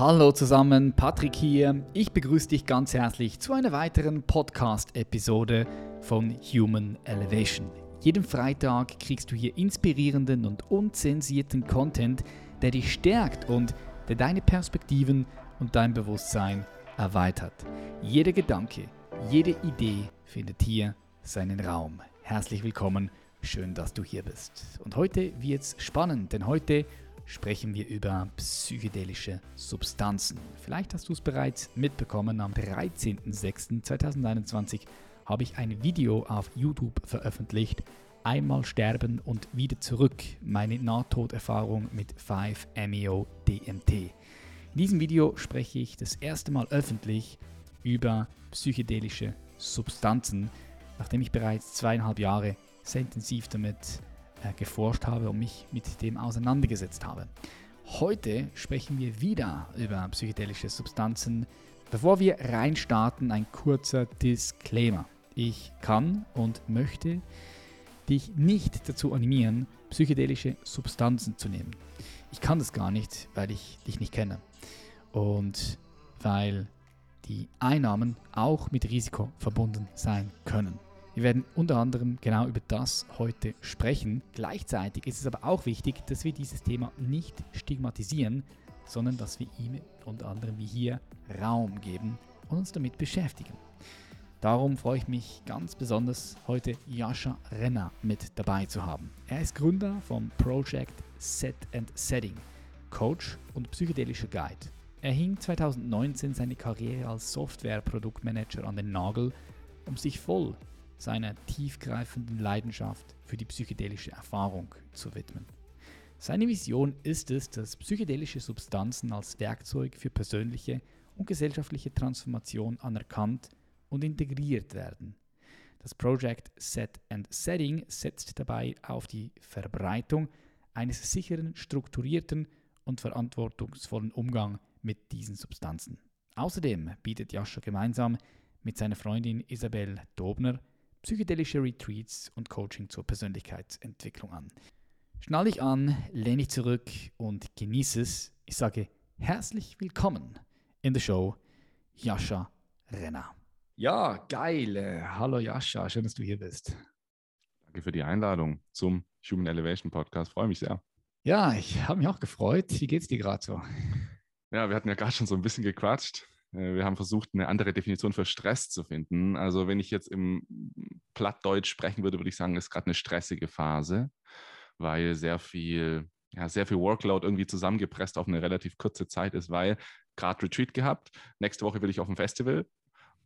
Hallo zusammen, Patrick hier. Ich begrüße dich ganz herzlich zu einer weiteren Podcast-Episode von Human Elevation. Jeden Freitag kriegst du hier inspirierenden und unzensierten Content, der dich stärkt und der deine Perspektiven und dein Bewusstsein erweitert. Jeder Gedanke, jede Idee findet hier seinen Raum. Herzlich willkommen, schön, dass du hier bist. Und heute wird es spannend, denn heute sprechen wir über psychedelische Substanzen. Vielleicht hast du es bereits mitbekommen, am 13.06.2021 habe ich ein Video auf YouTube veröffentlicht, Einmal sterben und wieder zurück, meine Nahtoderfahrung mit 5-MeO-DMT. In diesem Video spreche ich das erste Mal öffentlich über psychedelische Substanzen, nachdem ich bereits zweieinhalb Jahre sehr intensiv damit äh, geforscht habe und mich mit dem auseinandergesetzt habe. Heute sprechen wir wieder über psychedelische Substanzen. Bevor wir reinstarten, ein kurzer Disclaimer. Ich kann und möchte dich nicht dazu animieren, psychedelische Substanzen zu nehmen. Ich kann das gar nicht, weil ich dich nicht kenne. Und weil die Einnahmen auch mit Risiko verbunden sein können. Wir werden unter anderem genau über das heute sprechen. Gleichzeitig ist es aber auch wichtig, dass wir dieses Thema nicht stigmatisieren, sondern dass wir ihm unter anderem wie hier Raum geben und uns damit beschäftigen. Darum freue ich mich ganz besonders, heute Jascha Renner mit dabei zu haben. Er ist Gründer vom Project Set and Setting, Coach und psychedelischer Guide. Er hing 2019 seine Karriere als Software-Produktmanager an den Nagel, um sich voll seiner tiefgreifenden Leidenschaft für die psychedelische Erfahrung zu widmen. Seine Vision ist es, dass psychedelische Substanzen als Werkzeug für persönliche und gesellschaftliche Transformation anerkannt und integriert werden. Das Project Set and Setting setzt dabei auf die Verbreitung eines sicheren, strukturierten und verantwortungsvollen Umgang mit diesen Substanzen. Außerdem bietet Jascha gemeinsam mit seiner Freundin Isabel Dobner psychedelische Retreats und Coaching zur Persönlichkeitsentwicklung an. Schnall dich an, lehne dich zurück und genieße es. Ich sage herzlich willkommen in der Show Jascha Renner. Ja, geil. Hallo Jascha, schön, dass du hier bist. Danke für die Einladung zum Human Elevation Podcast. Freue mich sehr. Ja, ich habe mich auch gefreut. Wie geht es dir gerade so? Ja, wir hatten ja gerade schon so ein bisschen gequatscht. Äh, wir haben versucht, eine andere Definition für Stress zu finden. Also wenn ich jetzt im Plattdeutsch sprechen würde, würde ich sagen, ist gerade eine stressige Phase, weil sehr viel, ja, sehr viel Workload irgendwie zusammengepresst auf eine relativ kurze Zeit ist, weil gerade Retreat gehabt. Nächste Woche will ich auf ein Festival.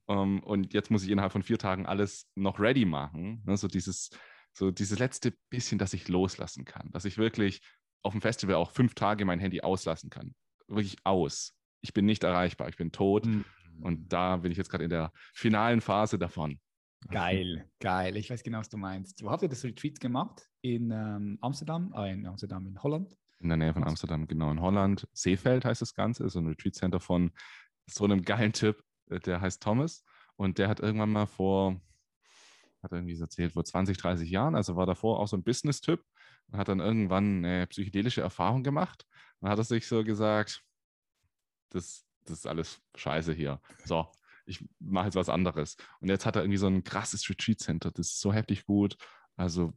Um, ähm, und jetzt muss ich innerhalb von vier Tagen alles noch ready machen. Ne? So dieses, so dieses letzte bisschen, dass ich loslassen kann, dass ich wirklich auf dem Festival auch fünf Tage mein Handy auslassen kann. Wirklich aus ich bin nicht erreichbar, ich bin tot. Mhm. Und da bin ich jetzt gerade in der finalen Phase davon. Geil, geil. Ich weiß genau, was du meinst. Wo habt ihr das Retreat gemacht? In ähm, Amsterdam? Ah, in Amsterdam, in Holland? In der Nähe von Amsterdam, genau, in Holland. Seefeld heißt das Ganze, ist so ein Retreat Center von so einem geilen Typ, äh, der heißt Thomas. Und der hat irgendwann mal vor, hat er irgendwie erzählt, vor 20, 30 Jahren, also war davor auch so ein Business-Typ und hat dann irgendwann eine psychedelische Erfahrung gemacht. Und hat er sich so gesagt, das, das ist alles scheiße hier. So, ich mache jetzt was anderes. Und jetzt hat er irgendwie so ein krasses Retreat Center. Das ist so heftig gut. Also,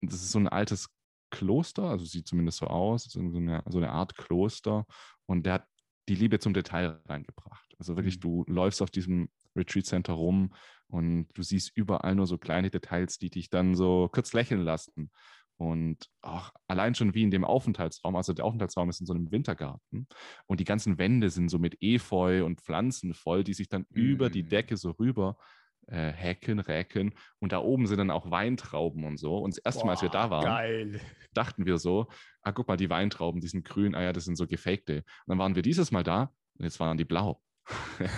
das ist so ein altes Kloster, also sieht zumindest so aus, so eine, so eine Art Kloster. Und der hat die Liebe zum Detail reingebracht. Also wirklich, mhm. du läufst auf diesem Retreat Center rum und du siehst überall nur so kleine Details, die dich dann so kurz lächeln lassen. Und auch allein schon wie in dem Aufenthaltsraum, also der Aufenthaltsraum ist in so einem Wintergarten und die ganzen Wände sind so mit Efeu und Pflanzen voll, die sich dann mhm. über die mm. Decke so rüber äh, hacken, räken. Und da oben sind dann auch Weintrauben und so. Und das erste Boah, Mal, als wir da waren, geil. dachten wir so, ah, guck mal, die Weintrauben, die sind grün, ah ja, das sind so gefakte. Und dann waren wir dieses Mal da und jetzt waren die blau. und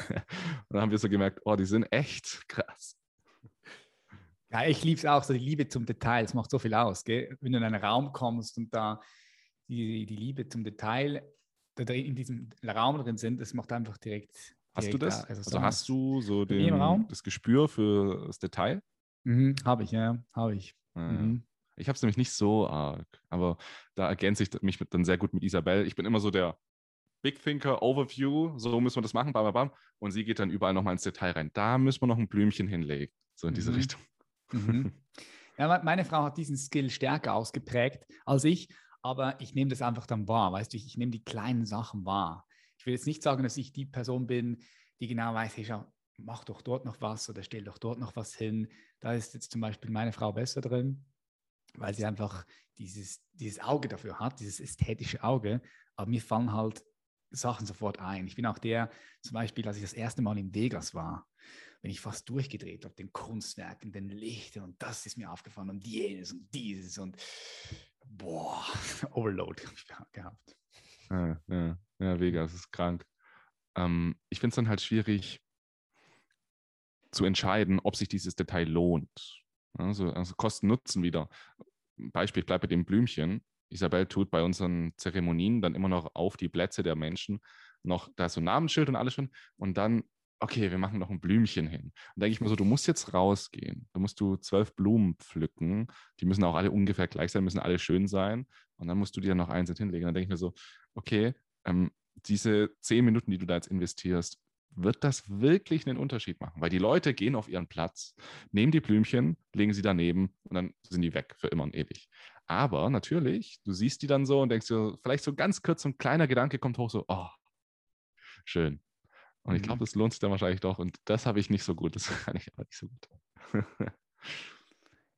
dann haben wir so gemerkt, oh, die sind echt krass. Ja, ich liebe es auch, so die Liebe zum Detail, es macht so viel aus. Gell? Wenn du in einen Raum kommst und da die, die Liebe zum Detail da in diesem Raum drin sind, das macht einfach direkt. Hast direkt du das? Also, also hast du so den, das Gespür für das Detail? Mhm, habe ich, ja, habe ich. Ah, mhm. Ich habe es nämlich nicht so arg, aber da ergänze ich mich mit, dann sehr gut mit Isabel. Ich bin immer so der Big Thinker, Overview, so müssen wir das machen, bam, bam, bam. Und sie geht dann überall nochmal ins Detail rein. Da müssen wir noch ein Blümchen hinlegen, so in diese Mhm. Richtung. Mhm. Ja, me- meine Frau hat diesen Skill stärker ausgeprägt als ich, aber ich nehme das einfach dann wahr, weißt du, ich, ich nehme die kleinen Sachen wahr. Ich will jetzt nicht sagen, dass ich die Person bin, die genau weiß, hey, schau, mach doch dort noch was oder stell doch dort noch was hin. Da ist jetzt zum Beispiel meine Frau besser drin, weil sie einfach dieses, dieses Auge dafür hat, dieses ästhetische Auge. Aber mir fallen halt Sachen sofort ein. Ich bin auch der, zum Beispiel, als ich das erste Mal in Vegas war, bin ich fast durchgedreht auf den Kunstwerken, den Lichtern und das ist mir aufgefallen und jenes und dieses und boah, Overload hab ich gehabt. Ja, ja, ja, Vegas ist krank. Ähm, ich finde es dann halt schwierig zu entscheiden, ob sich dieses Detail lohnt. Also, also Kosten-Nutzen wieder. Beispiel, ich bleibe bei dem Blümchen. Isabel tut bei unseren Zeremonien dann immer noch auf die Plätze der Menschen noch, da so Namensschild und alles schon. Und dann, okay, wir machen noch ein Blümchen hin. Und denke ich mir so, du musst jetzt rausgehen. Da musst du zwölf Blumen pflücken. Die müssen auch alle ungefähr gleich sein, müssen alle schön sein. Und dann musst du dir noch eins hinlegen. Dann denke ich mir so, okay, ähm, diese zehn Minuten, die du da jetzt investierst, wird das wirklich einen Unterschied machen? Weil die Leute gehen auf ihren Platz, nehmen die Blümchen, legen sie daneben und dann sind die weg für immer und ewig. Aber natürlich, du siehst die dann so und denkst dir, vielleicht so ganz kurz so ein kleiner Gedanke kommt hoch, so, oh, schön. Und ich Mhm. glaube, das lohnt sich dann wahrscheinlich doch. Und das habe ich nicht so gut. Das kann ich aber nicht so gut.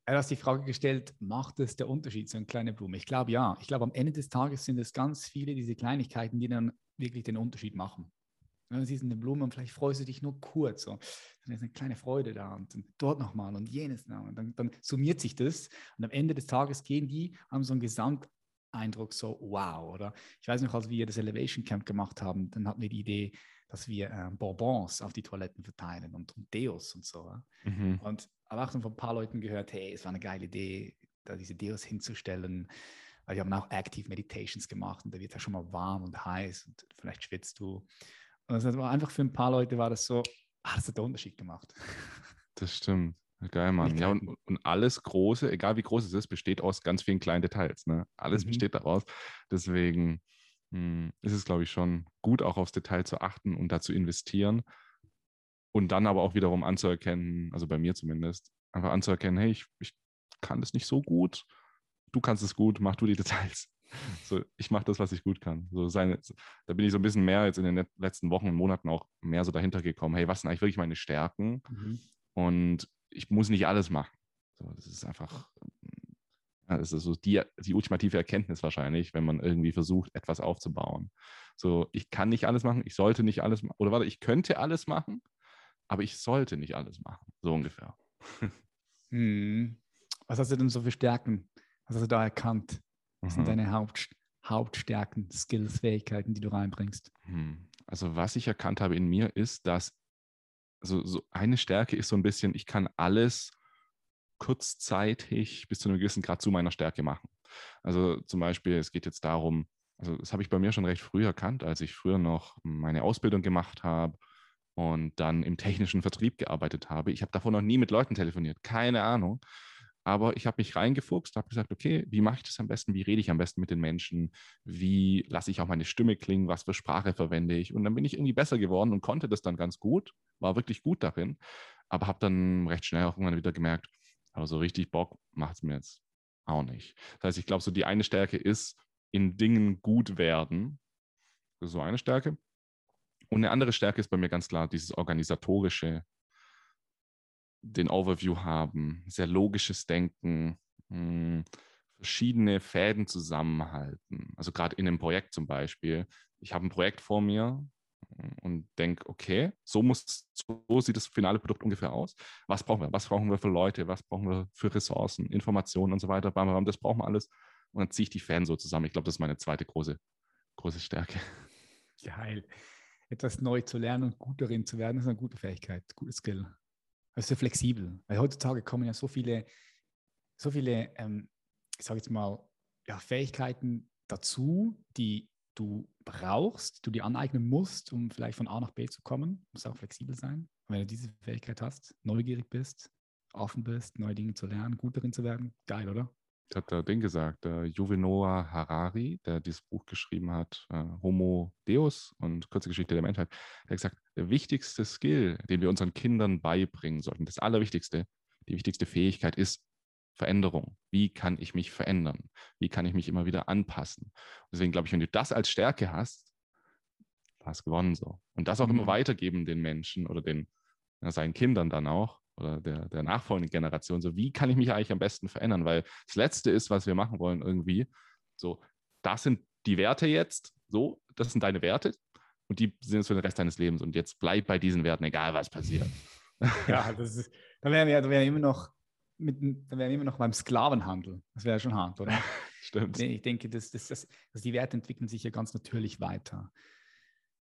Er hat die Frage gestellt, macht es der Unterschied, so eine kleine Blume? Ich glaube ja. Ich glaube, am Ende des Tages sind es ganz viele diese Kleinigkeiten, die dann wirklich den Unterschied machen. Ja, Du siehst eine Blume und vielleicht freust du dich nur kurz. So. Dann ist eine kleine Freude da und dort nochmal und jenes noch. Und dann, dann summiert sich das. Und am Ende des Tages gehen die, haben so einen Gesamteindruck, so wow. Oder ich weiß noch, als wir das Elevation Camp gemacht haben, dann hatten wir die Idee, dass wir äh, Bonbons auf die Toiletten verteilen und, und Deos und so. Ja? Mhm. Und aber auch dann von ein paar Leuten gehört, hey, es war eine geile Idee, da diese Deos hinzustellen. Weil wir haben auch Active Meditations gemacht und da wird ja schon mal warm und heiß und vielleicht schwitzt du. Und das war einfach für ein paar Leute war das so, ah, das hat den Unterschied gemacht. Das stimmt. Geil, Mann. Ja, und, und alles Große, egal wie groß es ist, besteht aus ganz vielen kleinen Details. Ne? Alles Mhm. besteht daraus. Deswegen mh, ist es, glaube ich, schon gut, auch aufs Detail zu achten und da zu investieren. Und dann aber auch wiederum anzuerkennen, also bei mir zumindest, einfach anzuerkennen, hey, ich, ich kann das nicht so gut. Du kannst es gut, mach du die Details. So, ich mache das, was ich gut kann. So seine, da bin ich so ein bisschen mehr jetzt in den let- letzten Wochen und Monaten auch mehr so dahinter gekommen. Hey, was sind eigentlich wirklich meine Stärken? Mhm. Und ich muss nicht alles machen. So, das ist einfach, ja, das ist so die, die ultimative Erkenntnis wahrscheinlich, wenn man irgendwie versucht, etwas aufzubauen. So, ich kann nicht alles machen, ich sollte nicht alles machen, oder warte, ich könnte alles machen, aber ich sollte nicht alles machen. So ungefähr. Hm. Was hast du denn so für Stärken? Was hast du da erkannt? Was sind Mhm. deine Haupt, Hauptstärken, Skills, Fähigkeiten, die du reinbringst? Hm. Also, was ich erkannt habe in mir, ist, dass also so eine Stärke ist so ein bisschen, ich kann alles kurzzeitig bis zu einem gewissen Grad zu meiner Stärke machen. Also zum Beispiel, es geht jetzt darum, also das habe ich bei mir schon recht früh erkannt, als ich früher noch meine Ausbildung gemacht habe und dann im technischen Vertrieb gearbeitet habe. Ich habe davor noch nie mit Leuten telefoniert, keine Ahnung. Aber ich habe mich reingefuchst, habe gesagt, okay, wie mache ich das am besten? Wie rede ich am besten mit den Menschen? Wie lasse ich auch meine Stimme klingen? Was für Sprache verwende ich? Und dann bin ich irgendwie besser geworden und konnte das dann ganz gut, war wirklich gut darin, aber habe dann recht schnell auch irgendwann wieder gemerkt, aber so richtig Bock macht es mir jetzt auch nicht. Das heißt, ich glaube, so die eine Stärke ist, in Dingen gut werden. Das ist so eine Stärke. Und eine andere Stärke ist bei mir ganz klar dieses organisatorische, den Overview haben, sehr logisches Denken, mh, verschiedene Fäden zusammenhalten. Also gerade in einem Projekt zum Beispiel. Ich habe ein Projekt vor mir und denke, okay, so muss, so sieht das finale Produkt ungefähr aus. Was brauchen wir? Was brauchen wir für Leute? Was brauchen wir für Ressourcen, Informationen und so weiter? Bam, bam, Das brauchen wir alles. Und dann ziehe ich die Fäden so zusammen. Ich glaube, das ist meine zweite große, große Stärke. Geil. Etwas neu zu lernen und gut darin zu werden, ist eine gute Fähigkeit, gute Skill. Also sehr flexibel. Weil heutzutage kommen ja so viele, so viele, ähm, ich sage jetzt mal, ja, Fähigkeiten dazu, die du brauchst, du dir aneignen musst, um vielleicht von A nach B zu kommen. Du musst auch flexibel sein. Und wenn du diese Fähigkeit hast, neugierig bist, offen bist, neue Dinge zu lernen, gut darin zu werden, geil, oder? hat der Ding gesagt, der Yuval Harari, der dieses Buch geschrieben hat, äh, Homo Deus und kurze Geschichte der Menschheit, der hat gesagt, der wichtigste Skill, den wir unseren Kindern beibringen sollten, das Allerwichtigste, die wichtigste Fähigkeit ist Veränderung. Wie kann ich mich verändern? Wie kann ich mich immer wieder anpassen? Deswegen glaube ich, wenn du das als Stärke hast, hast du gewonnen so. Und das auch mhm. immer weitergeben den Menschen oder den ja, seinen Kindern dann auch oder der, der nachfolgenden Generation. So, wie kann ich mich eigentlich am besten verändern? Weil das Letzte ist, was wir machen wollen, irgendwie, so, das sind die Werte jetzt, so, das sind deine Werte und die sind es für den Rest deines Lebens. Und jetzt bleib bei diesen Werten, egal was passiert. Ja, das ist, da wären wir, da wären wir immer noch mit, da wären wir immer noch beim Sklavenhandel. Das wäre schon hart, oder? Stimmt. Ich denke, dass, dass, dass, dass die Werte entwickeln sich ja ganz natürlich weiter.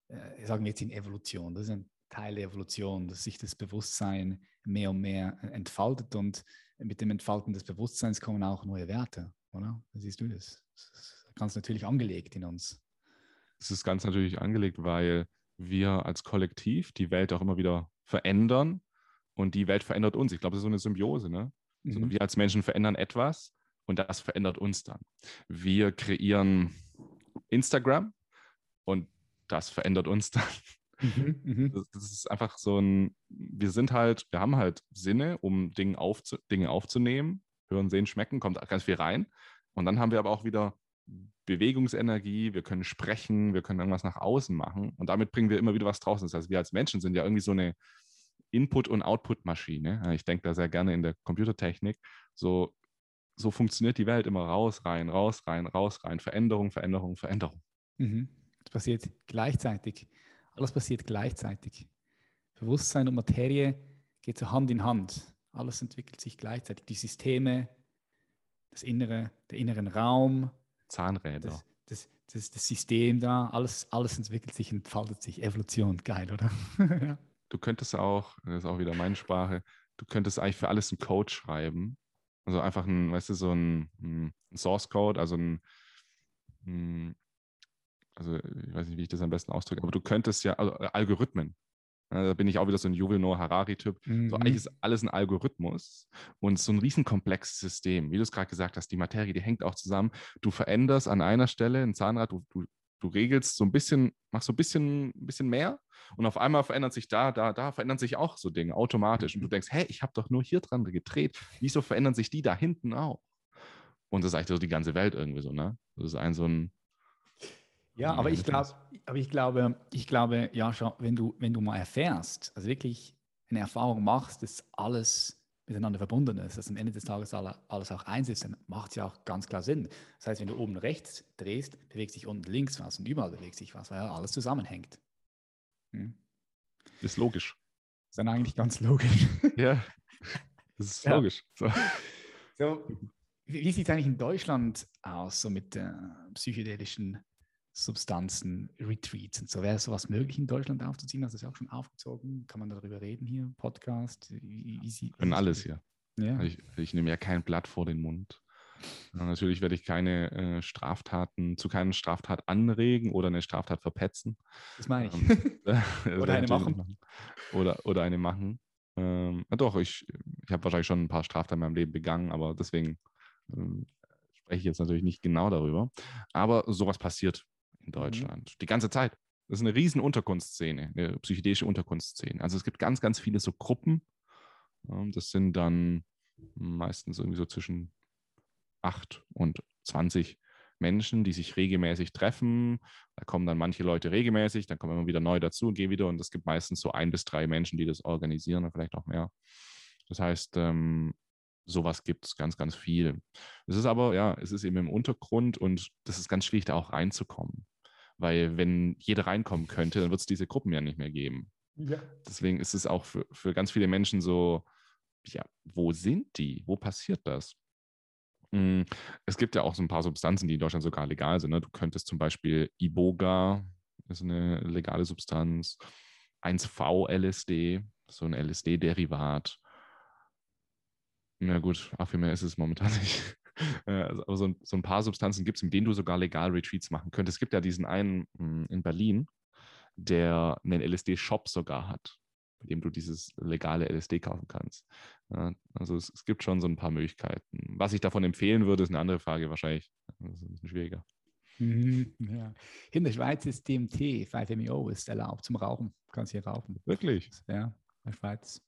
Äh, sagen wir jetzt in Evolution. Das ist ein Teil der Evolution, dass sich das Bewusstsein mehr und mehr entfaltet und mit dem Entfalten des Bewusstseins kommen auch neue Werte, oder? Wie siehst du das? Das ist ganz natürlich angelegt in uns. Es ist ganz natürlich angelegt, weil wir als Kollektiv die Welt auch immer wieder verändern und die Welt verändert uns. Ich glaube, das ist so eine Symbiose. Ne? Mhm. Also wir als Menschen verändern etwas und das verändert uns dann. Wir kreieren Instagram und das verändert uns dann. Mhm, mhm, das, das, ist einfach so ein, wir sind halt, wir haben halt Sinne, um Dinge, aufzu, Dinge aufzunehmen. Hören, sehen, schmecken, kommt ganz viel rein. Und dann haben wir aber auch wieder Bewegungsenergie, wir können sprechen, wir können irgendwas nach außen machen. Und damit bringen wir immer wieder was draußen. Das heißt, wir als Menschen sind ja irgendwie so eine Input- und Output-Maschine. Ich denke da sehr gerne in der Computertechnik. So, so funktioniert die Welt immer raus, rein, raus, rein, raus, rein. Veränderung, Veränderung, Veränderung. Mhm. Das passiert gleichzeitig. Alles passiert gleichzeitig. Bewusstsein und Materie geht so Hand in Hand. Alles entwickelt sich gleichzeitig. Die Systeme, das Innere, der inneren Raum, Zahnräder. Das, das, das, das System da, alles, alles entwickelt sich, entfaltet sich. Evolution, geil, oder? du könntest auch, das ist auch wieder meine Sprache, du könntest eigentlich für alles einen Code schreiben. Also einfach ein, weißt du, so ein, ein Source Code, also ein, ein also ich weiß nicht, wie ich das am besten ausdrücke, aber du könntest ja, also äh, Algorithmen, da bin ich auch wieder so ein Noah Harari-Typ. Mhm. So eigentlich ist alles ein Algorithmus und so ein riesenkomplexes System. Wie du es gerade gesagt hast, die Materie, die hängt auch zusammen. Du veränderst an einer Stelle ein Zahnrad, du, du, du regelst so ein bisschen, machst so ein bisschen, ein bisschen mehr und auf einmal verändert sich da, da, da, verändern sich auch so Dinge automatisch. Und du denkst, hey, ich habe doch nur hier dran gedreht. Wieso verändern sich die da hinten auch? Und das ist eigentlich so die ganze Welt irgendwie so, ne? Das ist ein so ein ja, aber ich glaube, aber ich glaube, ich glaube, ja, wenn du, wenn du mal erfährst, also wirklich eine Erfahrung machst, dass alles miteinander verbunden ist, dass am Ende des Tages alles auch eins ist, dann macht es ja auch ganz klar Sinn. Das heißt, wenn du oben rechts drehst, bewegt sich unten links was und überall bewegt sich was, weil ja alles zusammenhängt. Hm. Ist logisch. Ist dann eigentlich ganz logisch. Ja, das ist ja. logisch. So. so wie sieht es eigentlich in Deutschland aus, so mit äh, psychedelischen Substanzen, Retreats und so. Wäre sowas möglich in Deutschland aufzuziehen? Hast du das ja auch schon aufgezogen? Kann man darüber reden hier? Podcast? Wie Können alles hier. Ja. Ich, ich, nehme ja kein Blatt vor den Mund. natürlich werde ich keine äh, Straftaten, zu keinen Straftat anregen oder eine Straftat verpetzen. Das meine ich. Ähm, oder eine machen. Oder, oder eine machen. Ähm, doch, ich, ich habe wahrscheinlich schon ein paar Straftaten in meinem Leben begangen, aber deswegen ähm, spreche ich jetzt natürlich nicht genau darüber. Aber sowas passiert in mhm. Deutschland. Mhm. Die ganze Zeit. Das ist eine riesen Unterkunftsszene, eine psychedelische Unterkunftsszene. Also es gibt ganz, ganz viele so Gruppen. Das sind dann meistens irgendwie so zwischen 8 und 20 Menschen, die sich regelmäßig treffen. Da kommen dann manche Leute regelmäßig, dann kommen immer wieder neu dazu und gehen wieder. Und es gibt meistens so ein bis drei Menschen, die das organisieren oder vielleicht auch mehr. Das heißt, ähm, sowas gibt es ganz, ganz viel. Es ist aber, ja, es ist eben im Untergrund und das ist ganz schwierig, da auch reinzukommen. Weil wenn jeder reinkommen könnte, dann wird es diese Gruppen ja nicht mehr geben. Ja. Deswegen ist es auch für, für ganz viele Menschen so, ja, wo sind die? Wo passiert das? Hm, es gibt ja auch so ein paar Substanzen, die in Deutschland sogar legal sind. Ne? Du könntest zum Beispiel Iboga, ist eine legale Substanz, 1V-LSD, so ein LSD-Derivat. Na gut, auch viel mehr ist es momentan nicht. Äh, also, aber so ein, so ein paar Substanzen gibt es, mit denen du sogar legal Retreats machen könntest. Es gibt ja diesen einen hm, in Berlin, der einen LSD-Shop sogar hat. mit dem du dieses legale LSD kaufen kannst. Ja, also es, es, gibt schon so ein paar Möglichkeiten. Was ich davon empfehlen würde, ist eine andere Frage wahrscheinlich. Das ist ein bisschen schwieriger. Mhm, ja. In der Schweiz ist DMT, 5-MeO, ist erlaubt zum Rauchen. Du kannst hier rauchen. Wirklich? Ja, in der Schweiz.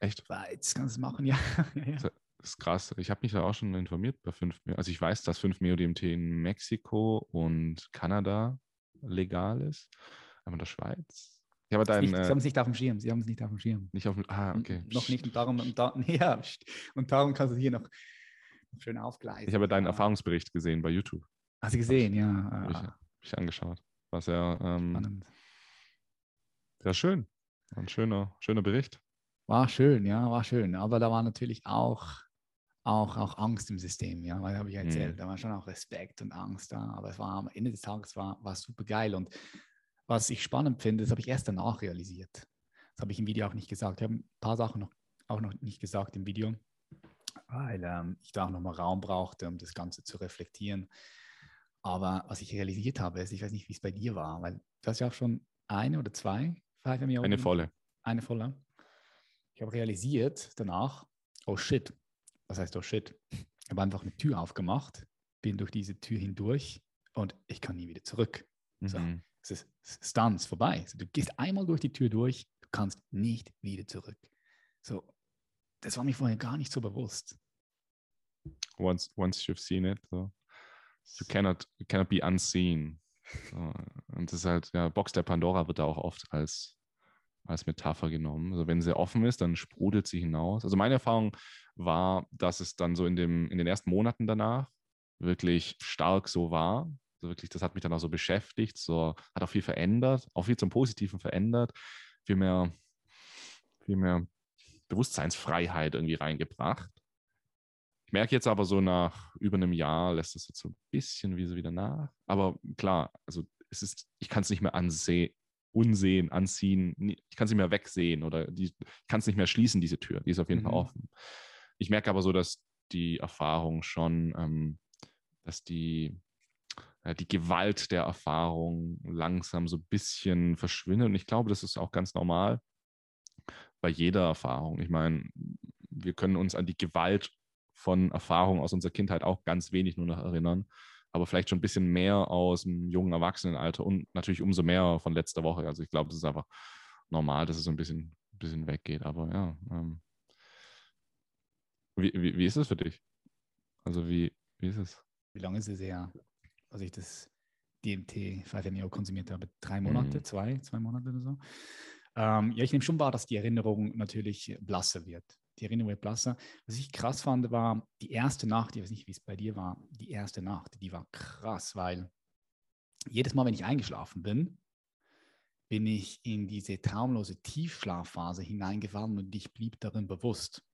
Echt? Schweiz kannst du machen, ja. ja. Das ist krass. Ich habe mich da auch schon informiert bei 5 Meo. Also ich weiß, dass 5 Meo DMT in Mexiko und Kanada legal ist. Aber in der Schweiz ich habe dein, nicht, äh, Sie haben es nicht auf dem Schirm. Sie haben es nicht auf dem Schirm. Nicht auf dem, ah, okay. Noch nicht. Und darum, und, da, ja, und darum kannst du hier noch schön aufgleisen. Ich habe deinen Erfahrungsbericht gesehen bei YouTube. Hast du gesehen, ja. Habe ich, hab ich, angeschaut. War sehr, ähm, sehr schön. War ein schöner, schöner Bericht. War schön, ja, war schön. Aber da war natürlich auch, auch, auch Angst im System, ja, weil habe ich erzählt. Mhm. Da war schon auch Respekt und Angst da. Aber es war am Ende des Tages war, war super geil. Und was ich spannend finde, das habe ich erst danach realisiert. Das habe ich im Video auch nicht gesagt. Ich habe ein paar Sachen noch, auch noch nicht gesagt im Video, weil ähm, ich da auch nochmal Raum brauchte, um das Ganze zu reflektieren. Aber was ich realisiert habe, ist, ich weiß nicht, wie es bei dir war, weil du hast ja auch schon eine oder zwei. Eine volle. Eine volle. Ich habe realisiert danach, oh shit. Was heißt oh shit? Ich habe einfach eine Tür aufgemacht, bin durch diese Tür hindurch und ich kann nie wieder zurück. Mhm. So es ist Stunts vorbei. Also du gehst einmal durch die Tür durch, du kannst nicht wieder zurück. So, das war mir vorher gar nicht so bewusst. Once, once you've seen it, so. you cannot, you cannot be unseen. So. Und das ist halt, ja, Box der Pandora wird da auch oft als, als Metapher genommen. Also wenn sie offen ist, dann sprudelt sie hinaus. Also meine Erfahrung war, dass es dann so in, dem, in den ersten Monaten danach wirklich stark so war, also wirklich, das hat mich dann auch so beschäftigt, so, hat auch viel verändert, auch viel zum Positiven verändert, viel mehr, viel mehr Bewusstseinsfreiheit irgendwie reingebracht. Ich merke jetzt aber so nach über einem Jahr lässt es jetzt so ein bisschen wie so wieder nach. Aber klar, also es ist, ich kann es nicht mehr ansehen, unsehen, anziehen, ich kann es nicht mehr wegsehen oder die, ich kann es nicht mehr schließen, diese Tür. Die ist auf jeden mhm. Fall offen. Ich merke aber so, dass die Erfahrung schon, ähm, dass die äh, die Gewalt der Erfahrung langsam so ein bisschen verschwindet. Und ich glaube, das ist auch ganz normal bei jeder Erfahrung. Ich meine, wir können uns an die Gewalt von Erfahrungen aus unserer Kindheit auch ganz wenig nur noch erinnern, aber vielleicht schon ein bisschen mehr aus dem jungen Erwachsenenalter und natürlich umso mehr von letzter Woche. Also ich glaube, das ist einfach normal, dass es so ein bisschen, bisschen weggeht. Aber ja. Ähm, wie, wie, wie ist es für dich? Also wie, wie ist es? Wie lange ist es her? als ich das DMT 5-MeO konsumiert habe. Drei Monate, mhm. zwei, zwei Monate oder so. Ähm, ja, ich nehme schon wahr, dass die Erinnerung natürlich blasser wird. Die wird blasser. Was ich krass fand, war die erste Nacht, ich weiß nicht, wie es bei dir war, die erste Nacht, die war krass, weil jedes Mal, wenn ich eingeschlafen bin, bin ich in diese traumlose Tiefschlafphase hineingefallen und ich blieb darin bewusst.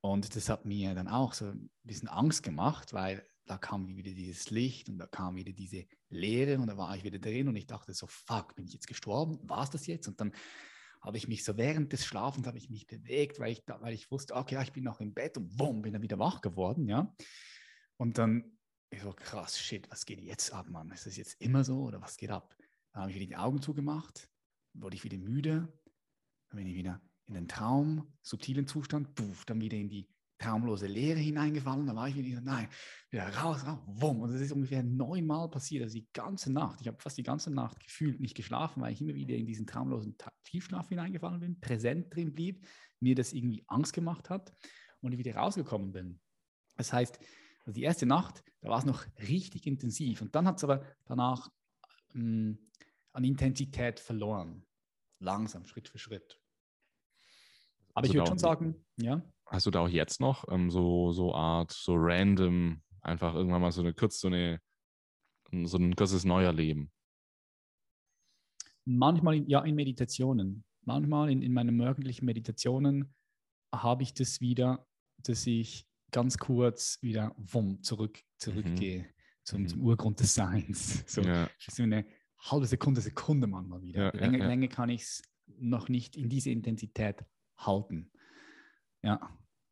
Und das hat mir dann auch so ein bisschen Angst gemacht, weil da kam wieder dieses Licht und da kam wieder diese Leere und da war ich wieder drin und ich dachte so, fuck, bin ich jetzt gestorben? War es das jetzt? Und dann habe ich mich so während des Schlafens habe ich mich bewegt, weil ich, weil ich wusste, okay, ich bin noch im Bett und bumm, bin dann wieder wach geworden, ja. Und dann, ich so, krass, shit, was geht jetzt ab, Mann? Ist das jetzt immer so oder was geht ab? Dann habe ich wieder die Augen zugemacht, wurde ich wieder müde, dann bin ich wieder in den Traum, subtilen Zustand, puff, dann wieder in die traumlose Leere hineingefallen. Da war ich wieder, nein, wieder raus, raus, wumm. Und das ist ungefähr neunmal passiert, also die ganze Nacht. Ich habe fast die ganze Nacht gefühlt nicht geschlafen, weil ich immer wieder in diesen traumlosen Tiefschlaf hineingefallen bin, präsent drin blieb, mir das irgendwie Angst gemacht hat und ich wieder rausgekommen bin. Das heißt, also die erste Nacht, da war es noch richtig intensiv. Und dann hat es aber danach ähm, an Intensität verloren. Langsam, Schritt für Schritt. Aber also ich würde schon sagen, ja. Hast du da auch jetzt noch ähm, so, so Art, so random, einfach irgendwann mal so eine kurz, so eine, so ein kurzes Neuerleben? Manchmal, in, ja, in Meditationen. Manchmal in, in meinen morgendlichen Meditationen habe ich das wieder, dass ich ganz kurz wieder wumm, zurück, zurückgehe mhm. zum, mhm. zum, Urgrund des Seins. So, ja. so eine halbe Sekunde, Sekunde manchmal wieder. Ja, Länge, ja, Länge kann ich es noch nicht in diese Intensität halten. Ja.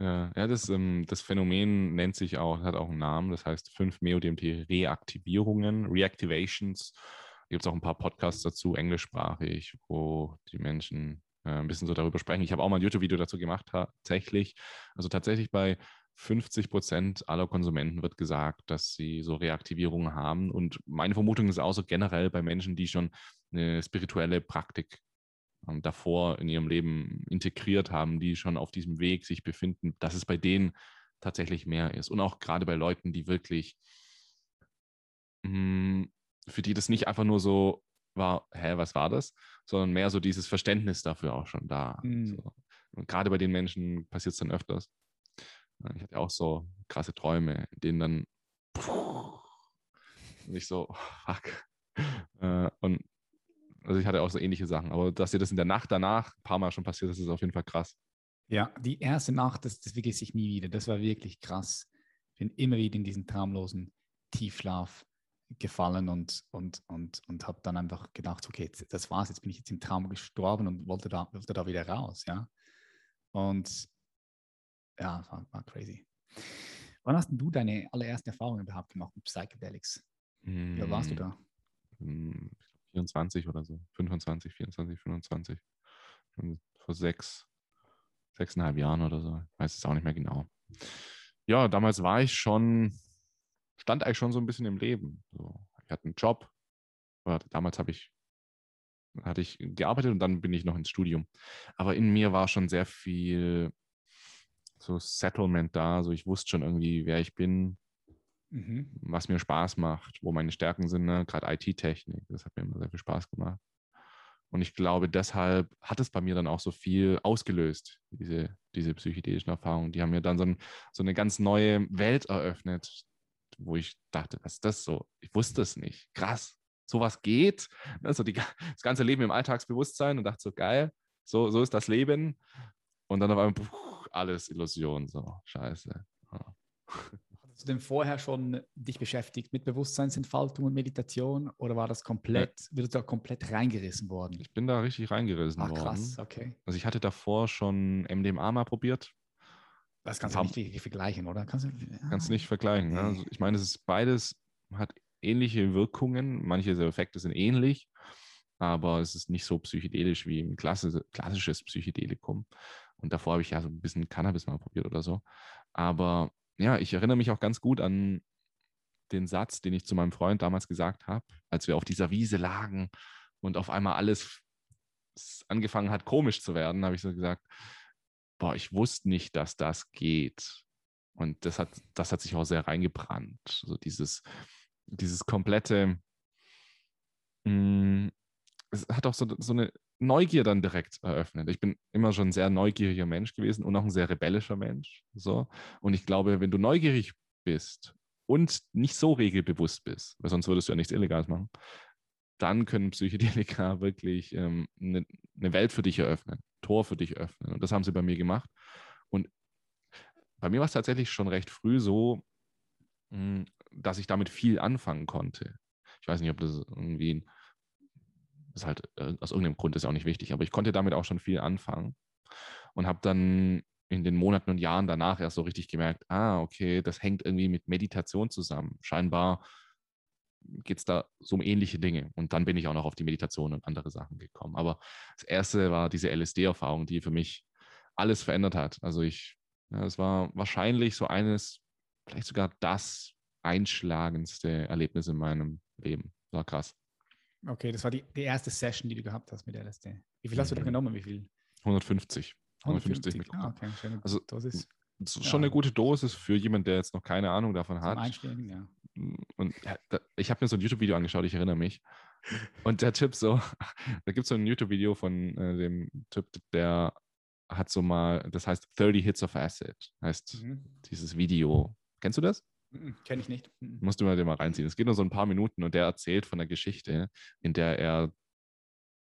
Ja, das, ähm, das Phänomen nennt sich auch, hat auch einen Namen, das heißt 5 MEO-DMT-Reaktivierungen, Reactivations. Da gibt es auch ein paar Podcasts dazu, englischsprachig, wo die Menschen äh, ein bisschen so darüber sprechen. Ich habe auch mal ein YouTube-Video dazu gemacht, tatsächlich. Also tatsächlich bei 50 Prozent aller Konsumenten wird gesagt, dass sie so Reaktivierungen haben. Und meine Vermutung ist auch so generell bei Menschen, die schon eine spirituelle Praktik ähm, davor in ihrem Leben integriert haben, die schon auf diesem Weg sich befinden, dass es bei denen tatsächlich mehr ist. Und auch gerade bei Leuten, die wirklich, mh, hm, für die das nicht einfach nur so war, hä, was war das, sondern mehr so dieses Verständnis dafür auch schon da. Mhm. So. Und gerade bei den Menschen passiert es dann öfters. Ich hatte auch so krasse Träume, in denen dann nicht so, oh, fuck. Äh, und also ich hatte auch so ähnliche Sachen, aber dass dir das in der Nacht danach ein paar Mal schon passiert ist, ist auf jeden Fall krass. Ja, die erste Nacht, das, das vergesse ich nie wieder. Das war wirklich krass. Ich bin immer wieder in diesen traumlosen Tiefschlaf gefallen und, und, und, und habe dann einfach gedacht, okay, jetzt, das war's, jetzt bin ich jetzt im Traum gestorben und wollte da, wollte da wieder raus, ja. Und ja, war, war crazy. Wann hast du deine allerersten Erfahrungen überhaupt gemacht mit Psychedelics? Wie hm, warst du da? 24 oder so, 25, 24, 25. Vor sechs, sechseinhalb Jahren oder so. Ich weiß es auch nicht mehr genau. Ja, damals war ich schon, stand eigentlich schon so ein bisschen im Leben. So, ich hatte einen Job. Damals habe ich, hatte ich gearbeitet und dann bin ich noch ins Studium. Aber in mir war schon sehr viel so Settlement da. So ich wusste schon irgendwie, wer ich bin, mhm. was mir Spaß macht, wo meine Stärken sind, ne? gerade IT-Technik. Das hat mir immer sehr viel Spaß gemacht. Und ich glaube, deshalb hat es bei mir dann auch so viel ausgelöst, diese, diese psychedelischen Erfahrungen. Die haben mir dann so, ein, so eine ganz neue Welt eröffnet, wo ich dachte, was ist das so? Ich wusste es nicht. Krass, sowas geht. Also die, das ganze Leben im Alltagsbewusstsein und dachte so, geil, so, so ist das Leben. Und dann auf einmal, puh, alles Illusion, so, scheiße. Ja. Hast du denn vorher schon dich beschäftigt mit Bewusstseinsentfaltung und Meditation oder war das komplett, ja. wird da komplett reingerissen worden? Ich bin da richtig reingerissen Ach, worden. krass, okay. Also ich hatte davor schon MDMA mal probiert. Das kannst du nicht vergleichen, oder? Kannst du kannst nicht vergleichen. Ne? Also ich meine, es ist beides, hat ähnliche Wirkungen. Manche Effekte sind ähnlich, aber es ist nicht so psychedelisch wie ein klassisches Psychedelikum. Und davor habe ich ja so ein bisschen Cannabis mal probiert oder so. Aber ja, ich erinnere mich auch ganz gut an den Satz, den ich zu meinem Freund damals gesagt habe, als wir auf dieser Wiese lagen und auf einmal alles angefangen hat, komisch zu werden, habe ich so gesagt, boah, ich wusste nicht, dass das geht. Und das hat, das hat sich auch sehr reingebrannt. So dieses, dieses komplette, mh, mm, es hat auch so, so eine Neugier dann direkt eröffnet. Ich bin immer schon ein sehr neugieriger Mensch gewesen und auch ein sehr rebellischer Mensch. So. Und ich glaube, wenn du neugierig bist und nicht so regelbewusst bist, weil sonst würdest du ja nichts Illegales machen, dann können Psychedelika wirklich ähm, eine, eine Welt für dich eröffnen, Tor für dich öffnen. Und das haben sie bei mir gemacht. Und bei mir war es tatsächlich schon recht früh so, hm, dass ich damit viel anfangen konnte. Ich weiß nicht, ob das irgendwie ein ist halt äh, aus irgendeinem Grund ist auch nicht wichtig, aber ich konnte damit auch schon viel anfangen und habe dann in den Monaten und Jahren danach erst so richtig gemerkt, ah, okay, das hängt irgendwie mit Meditation zusammen. Scheinbar geht es da so um ähnliche Dinge. Und dann bin ich auch noch auf die Meditation und andere Sachen gekommen. Aber das erste war diese LSD-Erfahrung, die für mich alles verändert hat. Also ich, ja, es war wahrscheinlich so eines, vielleicht sogar das einschlagendste Erlebnis in meinem Leben. War krass. Okay, das war die, die erste Session, die du gehabt hast mit LSD. Wie viel hast du da mhm. genommen? Wie viel? 150. 150, 150 ah, okay. Schöne also, Dosis. Das ist schon ja. eine gute Dosis für jemanden, der jetzt noch keine Ahnung davon hat. Einsteigen, ja. Und ich habe mir so ein YouTube-Video angeschaut, ich erinnere mich. Und der Typ so, da gibt es so ein YouTube-Video von äh, dem Typ, der hat so mal, das heißt 30 Hits of Acid, heißt mhm. dieses Video. Kennst du das? Mhm, Kenne ich nicht. Mhm. Musst du mal den mal reinziehen. Es geht nur so ein paar Minuten und der erzählt von der Geschichte, in der er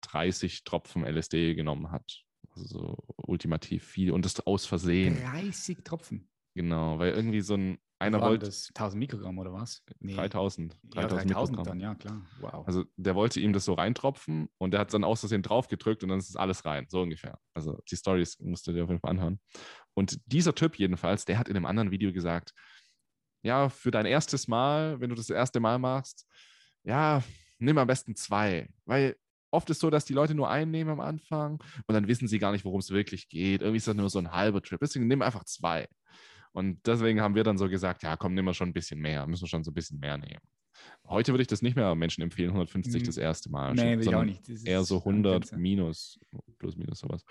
30 Tropfen LSD genommen hat. Also so ultimativ viel und das aus Versehen. 30 Tropfen? Genau, weil irgendwie so ein einer wollte. Das 1000 Mikrogramm oder was? Nee. 3000. 3000, ja, 3000 dann, ja, klar. Wow. Also der wollte ihm das so reintropfen und der hat dann aus Versehen drauf gedrückt und dann ist alles rein, so ungefähr. Also die Stories musst du dir auf jeden Fall anhören. Und dieser Typ jedenfalls, der hat in einem anderen Video gesagt, ja, für dein erstes Mal, wenn du das erste Mal machst, ja, nimm am besten zwei, weil oft ist es so, dass die Leute nur einnehmen am Anfang und dann wissen sie gar nicht, worum es wirklich geht. Irgendwie ist das nur so ein halber Trip. Deswegen nehmen einfach zwei. Und deswegen haben wir dann so gesagt, ja, komm, nehmen wir schon ein bisschen mehr, müssen wir schon so ein bisschen mehr nehmen. Heute würde ich das nicht mehr Menschen empfehlen, 150 das erste Mal. Nee, will ich auch nicht. Eher so 100 Grenze. minus, plus minus sowas.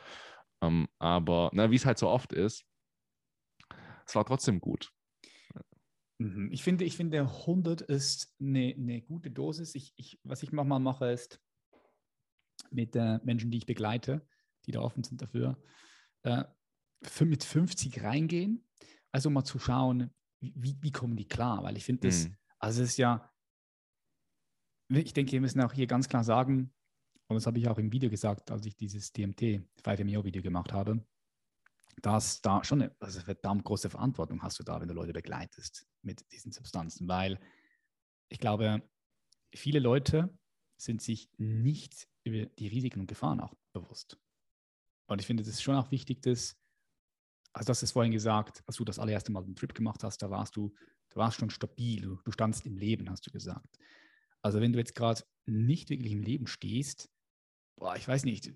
Ähm, aber na, wie es halt so oft ist, es war trotzdem gut. Mhm. Ich finde, ich finde 100 ist eine, eine gute Dosis. Ich, ich, was ich manchmal mache, ist mit äh, Menschen, die ich begleite, die da offen sind dafür, äh, mit 50 reingehen. Also mal zu schauen, wie, wie kommen die klar? Weil ich finde das, Mhm. also es ist ja, ich denke, wir müssen auch hier ganz klar sagen, und das habe ich auch im Video gesagt, als ich dieses DMT 5MEO-Video gemacht habe, dass da schon eine also verdammt große Verantwortung hast du da, wenn du Leute begleitest mit diesen Substanzen, weil ich glaube, viele Leute sind sich nicht über die Risiken und Gefahren auch bewusst. Und ich finde, das ist schon auch wichtig, dass, also hast es vorhin gesagt, als du das allererste Mal einen Trip gemacht hast, da warst du, du warst schon stabil, du, du standst im Leben, hast du gesagt. Also wenn du jetzt gerade nicht wirklich im Leben stehst, boah, ich weiß nicht,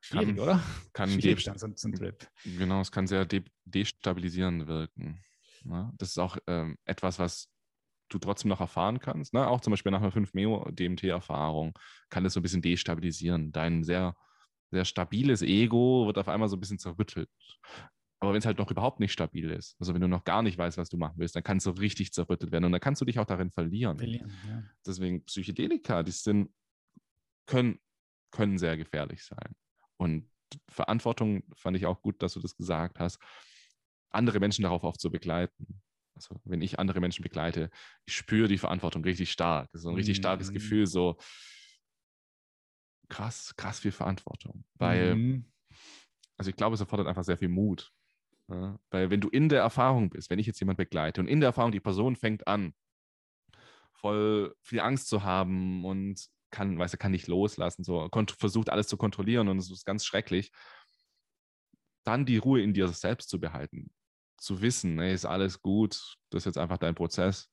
schwierig, Kann- oder? Kann Schwierig dann so, so ein Trip. Genau, es kann sehr de destabilisierend wirken. Ne? Das ist auch ähm, etwas, was du trotzdem noch erfahren kannst. Ne? Auch zum Beispiel nach einer 5 Meo DMT-Erfahrung kann das so ein bisschen destabilisieren. Dein sehr, sehr stabiles Ego wird auf einmal so ein bisschen zerrüttelt. Aber wenn es halt noch überhaupt nicht stabil ist, also wenn du noch gar nicht weißt, was du machen willst, dann kann es so richtig zerrüttelt werden und dann kannst du dich auch darin verlieren. Verlieren, ja. Deswegen Psychedelika, die sind, können, können sehr gefährlich sein. Und Verantwortung fand ich auch gut, dass du das gesagt hast, andere Menschen darauf auch zu begleiten. Also wenn ich andere Menschen begleite, ich spüre die Verantwortung richtig stark. Das ist so ein richtig starkes Mhm. Gefühl, so krass, krass viel Verantwortung. Weil, Mhm. also ich glaube, es erfordert einfach sehr viel Mut. Ja? Weil wenn du in der Erfahrung bist, wenn ich jetzt jemand begleite und in der Erfahrung die Person fängt an, voll viel Angst zu haben und kann, weißt du, kann nicht loslassen, so versucht alles zu kontrollieren und es ist ganz schrecklich, dann die Ruhe in dir selbst zu behalten, zu wissen, ey, ist alles gut, das ist jetzt einfach dein Prozess,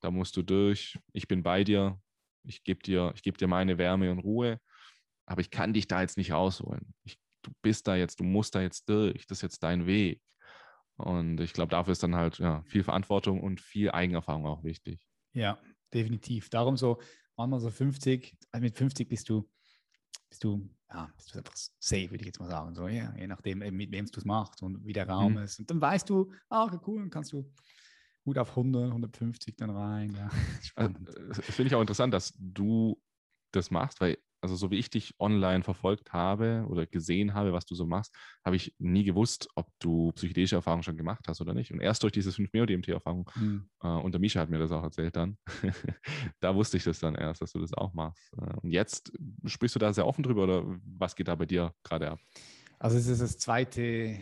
da musst du durch, ich bin bei dir, ich gebe dir, ich gebe dir meine Wärme und Ruhe, aber ich kann dich da jetzt nicht rausholen. Ich, du bist da jetzt, du musst da jetzt durch, das ist jetzt dein Weg. Und ich glaube, dafür ist dann halt ja, viel Verantwortung und viel Eigenerfahrung auch wichtig. Ja, definitiv. Darum so, manchmal so 50, also mit 50 bist du, bist du, ja, bist du einfach safe, würde ich jetzt mal sagen. So, ja, je nachdem, mit wem du es machst und wie der Raum Mhm. ist. Und dann weißt du, ah, okay, cool, dann kannst du gut auf 100, 150 dann rein. Ja, spannend. äh, Das finde ich auch interessant, dass du das machst, weil, also so wie ich dich online verfolgt habe oder gesehen habe, was du so machst, habe ich nie gewusst, ob du psychedelische Erfahrungen schon gemacht hast oder nicht. Und erst durch diese 5 DMT-Erfahrung, Hm. äh, und der Misha hat mir das auch erzählt dann, da wusste ich das dann erst, dass du das auch machst. Äh, und jetzt sprichst du da sehr offen drüber oder was geht da bei dir gerade ab? Also es ist das zweite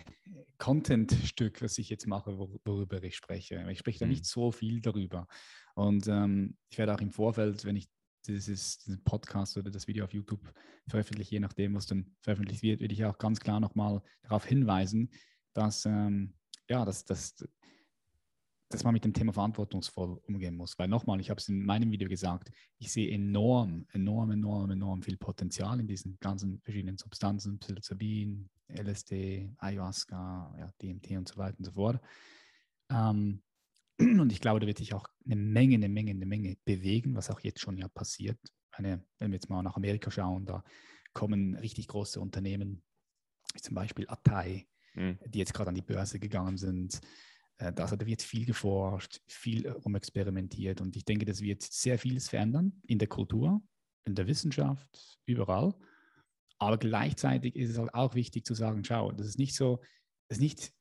Content-Stück, was ich jetzt mache, wor- worüber ich spreche. Ich spreche da Mhm. nicht so viel darüber. Und ähm, ich werde auch im Vorfeld, wenn ich dieses, diesen Podcast oder das Video auf YouTube veröffentliche, je nachdem, was dann veröffentlicht wird, würde ich auch ganz klar nochmal darauf hinweisen, dass, ähm, ja, dass, dass, dass man mit dem Thema verantwortungsvoll umgehen muss. Weil nochmal, ich habe es in meinem Video gesagt, ich sehe enorm, enorm, enorm, enorm viel Potenzial in diesen ganzen verschiedenen Substanzen, Psilocybin, LSD, Ayahuasca, ja, DMT und so weiter und so fort. Ähm, und ich glaube, da wird sich auch eine Menge, eine Menge, eine Menge bewegen, was auch jetzt schon ja passiert. Eine, wenn wir jetzt mal nach Amerika schauen, da kommen richtig große Unternehmen, wie zum Beispiel Atai, Mhm. die jetzt gerade an die Börse gegangen sind. Äh, Da, also da wird viel geforscht, viel äh, rumexperimentiert und ich denke, das wird sehr vieles verändern in der Kultur, in der Wissenschaft, überall. Aber gleichzeitig ist es halt auch wichtig zu sagen, schau, das ist nicht so, das ist nicht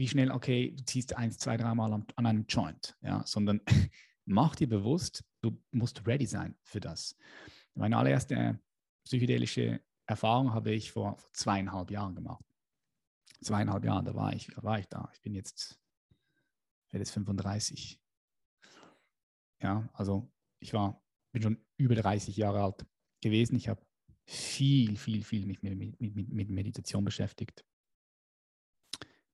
wie schnell, okay, du ziehst eins, zwei, dreimal an, an einem Joint, ja, sondern mach dir bewusst, du musst ready sein für das. Meine allererste psychedelische Erfahrung habe ich vor, vor zweieinhalb Jahren gemacht. Zweieinhalb Jahren, da war ich, da war ich da. Ich bin jetzt, werde jetzt 35. Ja, also ich war, bin schon über 30 Jahre alt gewesen. Ich habe viel, viel, viel mich mit, mit, mit Meditation beschäftigt.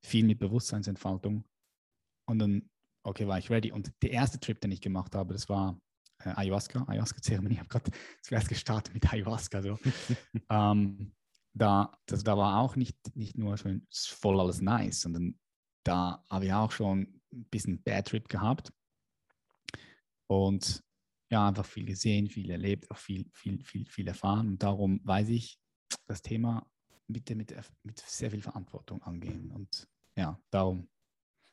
Viel mit Bewusstseinsentfaltung. Und dann, okay, war ich ready. Und der erste Trip, den ich gemacht habe, das war äh, Ayahuasca, Ayahuasca-Zeremonie. Ich habe gerade zuerst gestartet mit Ayahuasca. So. ähm, da, das, da war auch nicht, nicht nur schon voll alles nice, sondern da habe ich auch schon ein bisschen Bad Trip gehabt. Und ja, einfach viel gesehen, viel erlebt, auch viel, viel, viel, viel erfahren. Und darum weiß ich, das Thema bitte mit, mit sehr viel Verantwortung angehen. Und ja, darum,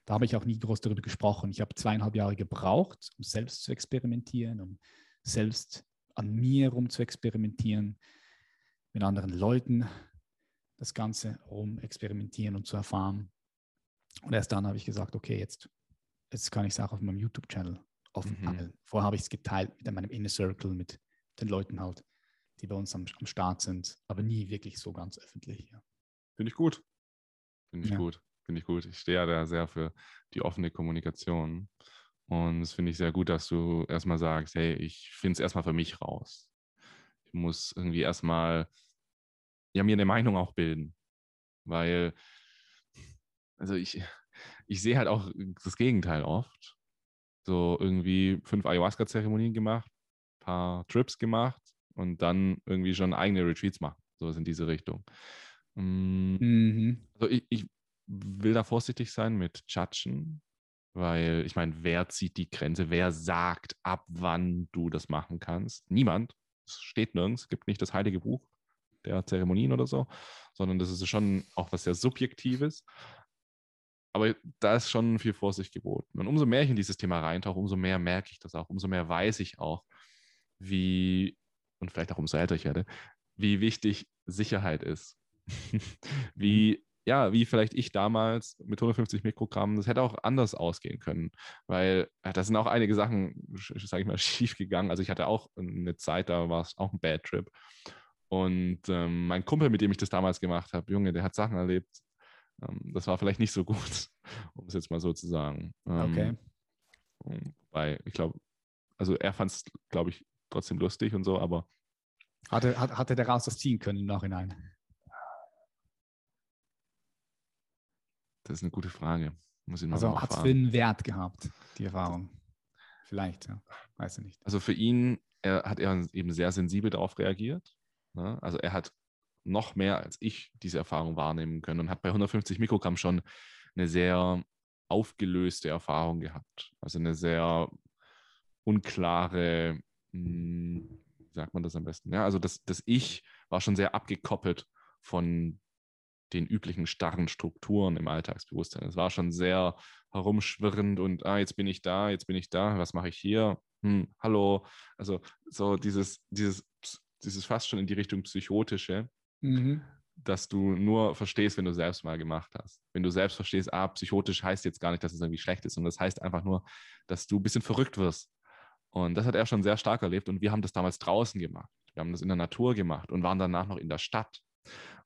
da habe ich auch nie groß darüber gesprochen. Ich habe zweieinhalb Jahre gebraucht, um selbst zu experimentieren, um selbst an mir rum zu experimentieren, mit anderen Leuten das Ganze rum experimentieren und zu erfahren. Und erst dann habe ich gesagt, okay, jetzt, jetzt kann ich es auch auf meinem YouTube-Channel offen mhm. Vorher habe ich es geteilt mit meinem Inner Circle, mit den Leuten halt, die bei uns am, am Start sind, aber nie wirklich so ganz öffentlich. Ja. Finde ich gut. Finde ich ja. gut. Finde ich gut. Ich stehe ja da sehr für die offene Kommunikation. Und es finde ich sehr gut, dass du erstmal sagst, hey, ich finde es erstmal für mich raus. Ich muss irgendwie erstmal ja, mir eine Meinung auch bilden. Weil, also ich, ich sehe halt auch das Gegenteil oft. So irgendwie fünf Ayahuasca-Zeremonien gemacht, paar Trips gemacht und dann irgendwie schon eigene Retreats machen. So in diese Richtung. Mm, mhm. Also ich, ich will da vorsichtig sein mit Judgen, weil ich meine, wer zieht die Grenze? Wer sagt, ab wann du das machen kannst? Niemand. Es steht nirgends, es gibt nicht das heilige Buch der Zeremonien oder so, sondern das ist schon auch was sehr Subjektives. Aber da ist schon viel Vorsicht geboten. Und umso mehr ich in dieses Thema reintauche, umso mehr merke ich das auch, umso mehr weiß ich auch, wie, und vielleicht auch umso älter ich werde, wie wichtig Sicherheit ist. wie. Ja, wie vielleicht ich damals mit 150 Mikrogramm, das hätte auch anders ausgehen können, weil ja, da sind auch einige Sachen, sage ich mal, schief gegangen. Also ich hatte auch eine Zeit, da war es auch ein Bad Trip. Und ähm, mein Kumpel, mit dem ich das damals gemacht habe, Junge, der hat Sachen erlebt. Ähm, das war vielleicht nicht so gut, um es jetzt mal so zu sagen. Ähm, okay. Weil ich glaube, also er fand es, glaube ich, trotzdem lustig und so, aber. Hatte, hat, hatte der raus das ziehen können im Nachhinein? Das ist eine gute Frage. Muss ich also hat es für einen Wert gehabt, die Erfahrung? Vielleicht, ja. Weiß ich nicht. Also für ihn er, hat er eben sehr sensibel darauf reagiert. Ne? Also er hat noch mehr als ich diese Erfahrung wahrnehmen können und hat bei 150 Mikrogramm schon eine sehr aufgelöste Erfahrung gehabt. Also eine sehr unklare, hm, wie sagt man das am besten? Ja, also das, das Ich war schon sehr abgekoppelt von den üblichen starren Strukturen im Alltagsbewusstsein. Es war schon sehr herumschwirrend und ah, jetzt bin ich da, jetzt bin ich da, was mache ich hier? Hm, hallo. Also so dieses, dieses dieses fast schon in die Richtung psychotische, mhm. dass du nur verstehst, wenn du selbst mal gemacht hast. Wenn du selbst verstehst, ah, psychotisch heißt jetzt gar nicht, dass es irgendwie schlecht ist, sondern das heißt einfach nur, dass du ein bisschen verrückt wirst. Und das hat er schon sehr stark erlebt und wir haben das damals draußen gemacht. Wir haben das in der Natur gemacht und waren danach noch in der Stadt.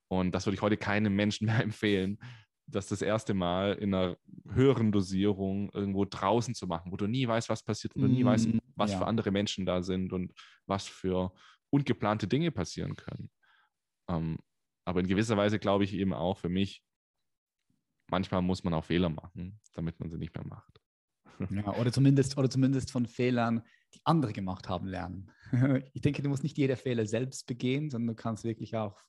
Und das würde ich heute keinem Menschen mehr empfehlen, das das erste Mal in einer höheren Dosierung irgendwo draußen zu machen, wo du nie weißt, was passiert, wo du nie weißt, mm, was ja. für andere Menschen da sind und was für ungeplante Dinge passieren können. Ähm, aber in gewisser Weise glaube ich eben auch für mich, manchmal muss man auch Fehler machen, damit man sie nicht mehr macht. Ja, oder zumindest, oder zumindest von Fehlern, die andere gemacht haben, lernen. Ich denke, du musst nicht jeder Fehler selbst begehen, sondern du kannst wirklich auch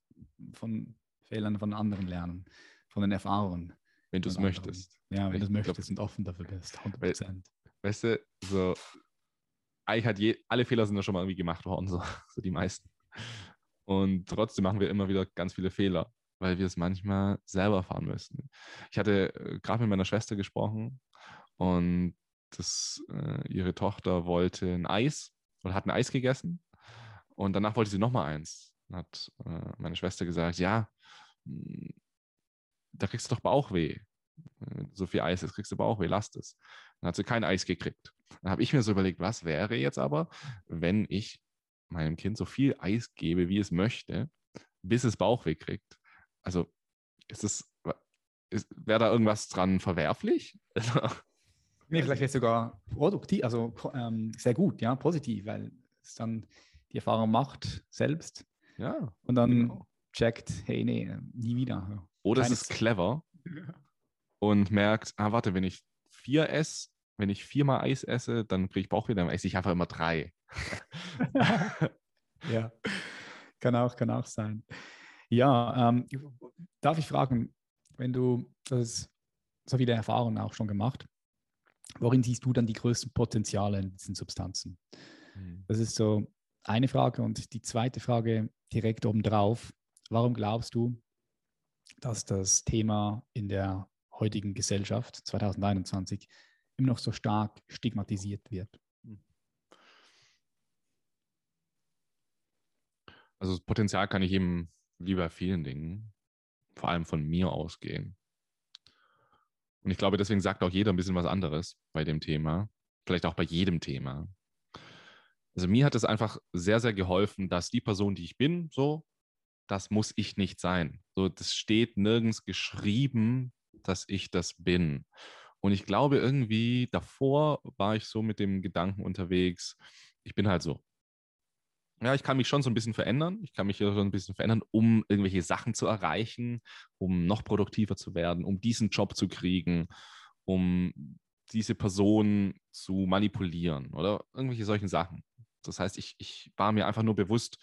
von Fehlern von anderen lernen, von den Erfahrungen. Wenn du es möchtest. Ja, wenn du es möchtest und offen dafür bist, 100%. Weißt du, so eigentlich hat je, alle Fehler sind ja schon mal irgendwie gemacht worden, so, so die meisten. Und trotzdem machen wir immer wieder ganz viele Fehler, weil wir es manchmal selber fahren müssen. Ich hatte äh, gerade mit meiner Schwester gesprochen und das, äh, ihre Tochter wollte ein Eis oder hat ein Eis gegessen und danach wollte sie nochmal eins. Dann hat äh, meine Schwester gesagt, ja, hm, da kriegst du doch Bauchweh. So viel Eis ist, kriegst du Bauchweh, lass es. Dann hat sie kein Eis gekriegt. Dann habe ich mir so überlegt, was wäre jetzt aber, wenn ich meinem Kind so viel Eis gebe, wie es möchte, bis es Bauchweh kriegt. Also ist es, wäre da irgendwas dran verwerflich? nee, vielleicht es sogar produktiv, also ähm, sehr gut, ja, positiv, weil es dann die Erfahrung macht selbst. Ja. Und dann genau. checkt, hey, nee, nie wieder. Oder es ist clever und merkt, ah, warte, wenn ich vier esse, wenn ich viermal Eis esse, dann kriege ich Bauchweh, dann esse ich einfach immer drei. ja, kann auch, kann auch sein. Ja, ähm, darf ich fragen, wenn du das so viele Erfahrungen auch schon gemacht, worin siehst du dann die größten Potenziale in diesen Substanzen? Mhm. Das ist so eine Frage. Und die zweite Frage direkt obendrauf. Warum glaubst du, dass das Thema in der heutigen Gesellschaft 2021 immer noch so stark stigmatisiert wird? Also das Potenzial kann ich eben wie bei vielen Dingen vor allem von mir ausgehen. Und ich glaube, deswegen sagt auch jeder ein bisschen was anderes bei dem Thema. Vielleicht auch bei jedem Thema. Also mir hat es einfach sehr, sehr geholfen, dass die Person, die ich bin, so, das muss ich nicht sein. So, das steht nirgends geschrieben, dass ich das bin. Und ich glaube, irgendwie davor war ich so mit dem Gedanken unterwegs, ich bin halt so. Ja, ich kann mich schon so ein bisschen verändern. Ich kann mich so ein bisschen verändern, um irgendwelche Sachen zu erreichen, um noch produktiver zu werden, um diesen Job zu kriegen, um diese Person zu manipulieren oder irgendwelche solchen Sachen. Das heißt, ich, ich war mir einfach nur bewusst,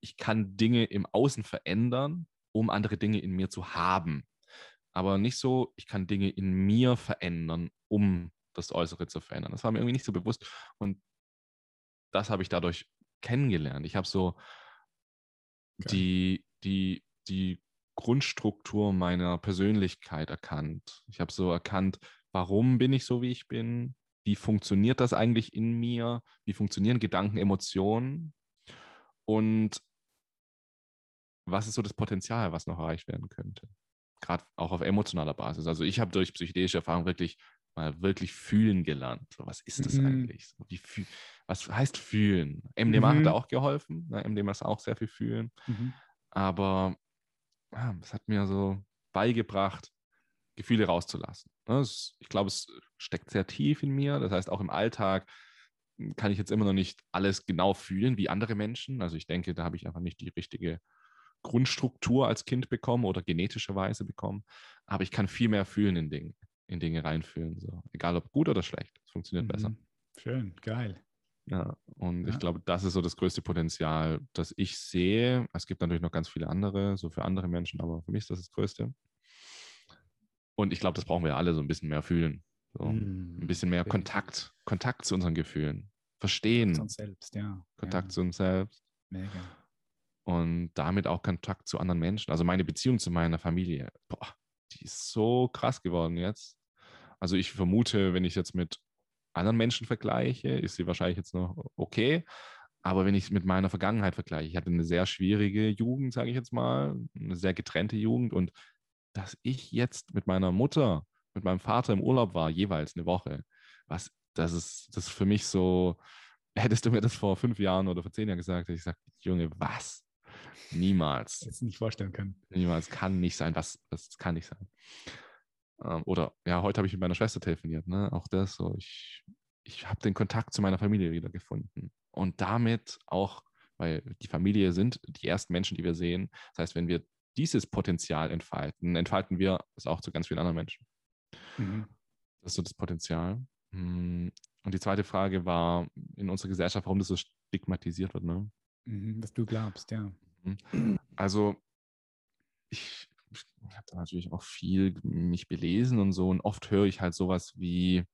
ich kann Dinge im Außen verändern, um andere Dinge in mir zu haben. Aber nicht so, ich kann Dinge in mir verändern, um das Äußere zu verändern. Das war mir irgendwie nicht so bewusst. Und das habe ich dadurch kennengelernt. Ich habe so okay. die, die, die Grundstruktur meiner Persönlichkeit erkannt. Ich habe so erkannt, warum bin ich so, wie ich bin? Wie funktioniert das eigentlich in mir? Wie funktionieren Gedanken, Emotionen? Und was ist so das Potenzial, was noch erreicht werden könnte? Gerade auch auf emotionaler Basis. Also ich habe durch psychedelische Erfahrung wirklich mal wirklich fühlen gelernt. So, was ist das mhm. eigentlich? So, wie, was heißt fühlen? MDMA mhm. hat da auch geholfen. Ne? MDMA ist auch sehr viel fühlen. Mhm. Aber ja, es hat mir so beigebracht, Gefühle rauszulassen. Ne? Ich glaube, es steckt sehr tief in mir. Das heißt, auch im Alltag kann ich jetzt immer noch nicht alles genau fühlen wie andere Menschen. Also ich denke, da habe ich einfach nicht die richtige Grundstruktur als Kind bekommen oder genetischerweise bekommen. Aber ich kann viel mehr fühlen in Dingen, in Dinge reinfühlen. So. Egal ob gut oder schlecht. Es funktioniert mhm. besser. Schön, geil. Ja, und ja. ich glaube, das ist so das größte Potenzial, das ich sehe. Es gibt natürlich noch ganz viele andere, so für andere Menschen, aber für mich ist das das Größte. Und ich glaube, das brauchen wir alle so ein bisschen mehr fühlen. So. Mm, ein bisschen mehr Kontakt, Kontakt zu unseren Gefühlen. Verstehen. Kontakt zu uns selbst, ja. Kontakt ja. zu uns selbst. Mega. Und damit auch Kontakt zu anderen Menschen. Also meine Beziehung zu meiner Familie, boah, die ist so krass geworden jetzt. Also ich vermute, wenn ich jetzt mit anderen Menschen vergleiche, ist sie wahrscheinlich jetzt noch okay. Aber wenn ich es mit meiner Vergangenheit vergleiche, ich hatte eine sehr schwierige Jugend, sage ich jetzt mal, eine sehr getrennte Jugend und dass ich jetzt mit meiner Mutter, mit meinem Vater im Urlaub war, jeweils eine Woche, was, das ist, das ist für mich so, hättest du mir das vor fünf Jahren oder vor zehn Jahren gesagt, hätte ich gesagt, Junge, was? Niemals. Jetzt nicht vorstellen können. Niemals, kann nicht sein, was, das kann nicht sein. Ähm, oder, ja, heute habe ich mit meiner Schwester telefoniert, ne? auch das so, ich, ich habe den Kontakt zu meiner Familie wieder gefunden. Und damit auch, weil die Familie sind die ersten Menschen, die wir sehen. Das heißt, wenn wir dieses Potenzial entfalten, entfalten wir es auch zu ganz vielen anderen Menschen. Mhm. Das ist so das Potenzial. Hm, und die zweite Frage war in unserer Gesellschaft, warum das so stigmatisiert wird. Ne? Mhm, was du glaubst, ja. Mhm. Also ich, ich habe da natürlich auch viel mich belesen und so und oft höre ich halt sowas wie,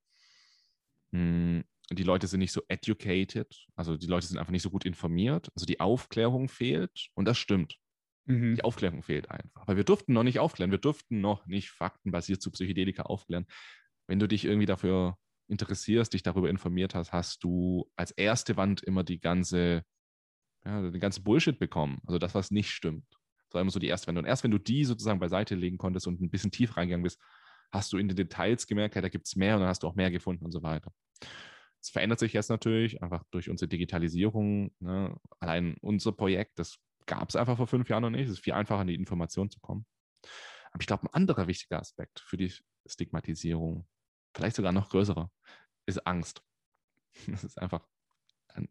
mh, hm, die Leute sind nicht so educated, also die Leute sind einfach nicht so gut informiert, also die Aufklärung fehlt und das stimmt. Mhm. Die Aufklärung fehlt einfach. Weil wir durften noch nicht aufklären. Wir durften noch nicht faktenbasiert zu Psychedelika aufklären. Wenn du dich irgendwie dafür interessierst, dich darüber informiert hast, hast du als erste Wand immer die ganze, ja, den ganzen Bullshit bekommen. Also das, was nicht stimmt. Das war immer so die erste Wand. Und erst wenn du die sozusagen beiseite legen konntest und ein bisschen tief reingegangen bist, hast du in den Details gemerkt, ja, da gibt es mehr und dann hast du auch mehr gefunden und so weiter. Es verändert sich jetzt natürlich einfach durch unsere Digitalisierung. Ne? Allein unser Projekt, das gab es einfach vor fünf Jahren noch nicht. Es ist viel einfacher, an die Information zu kommen. Aber ich glaube, ein anderer wichtiger Aspekt für die Stigmatisierung, vielleicht sogar noch größerer, ist Angst. Das ist einfach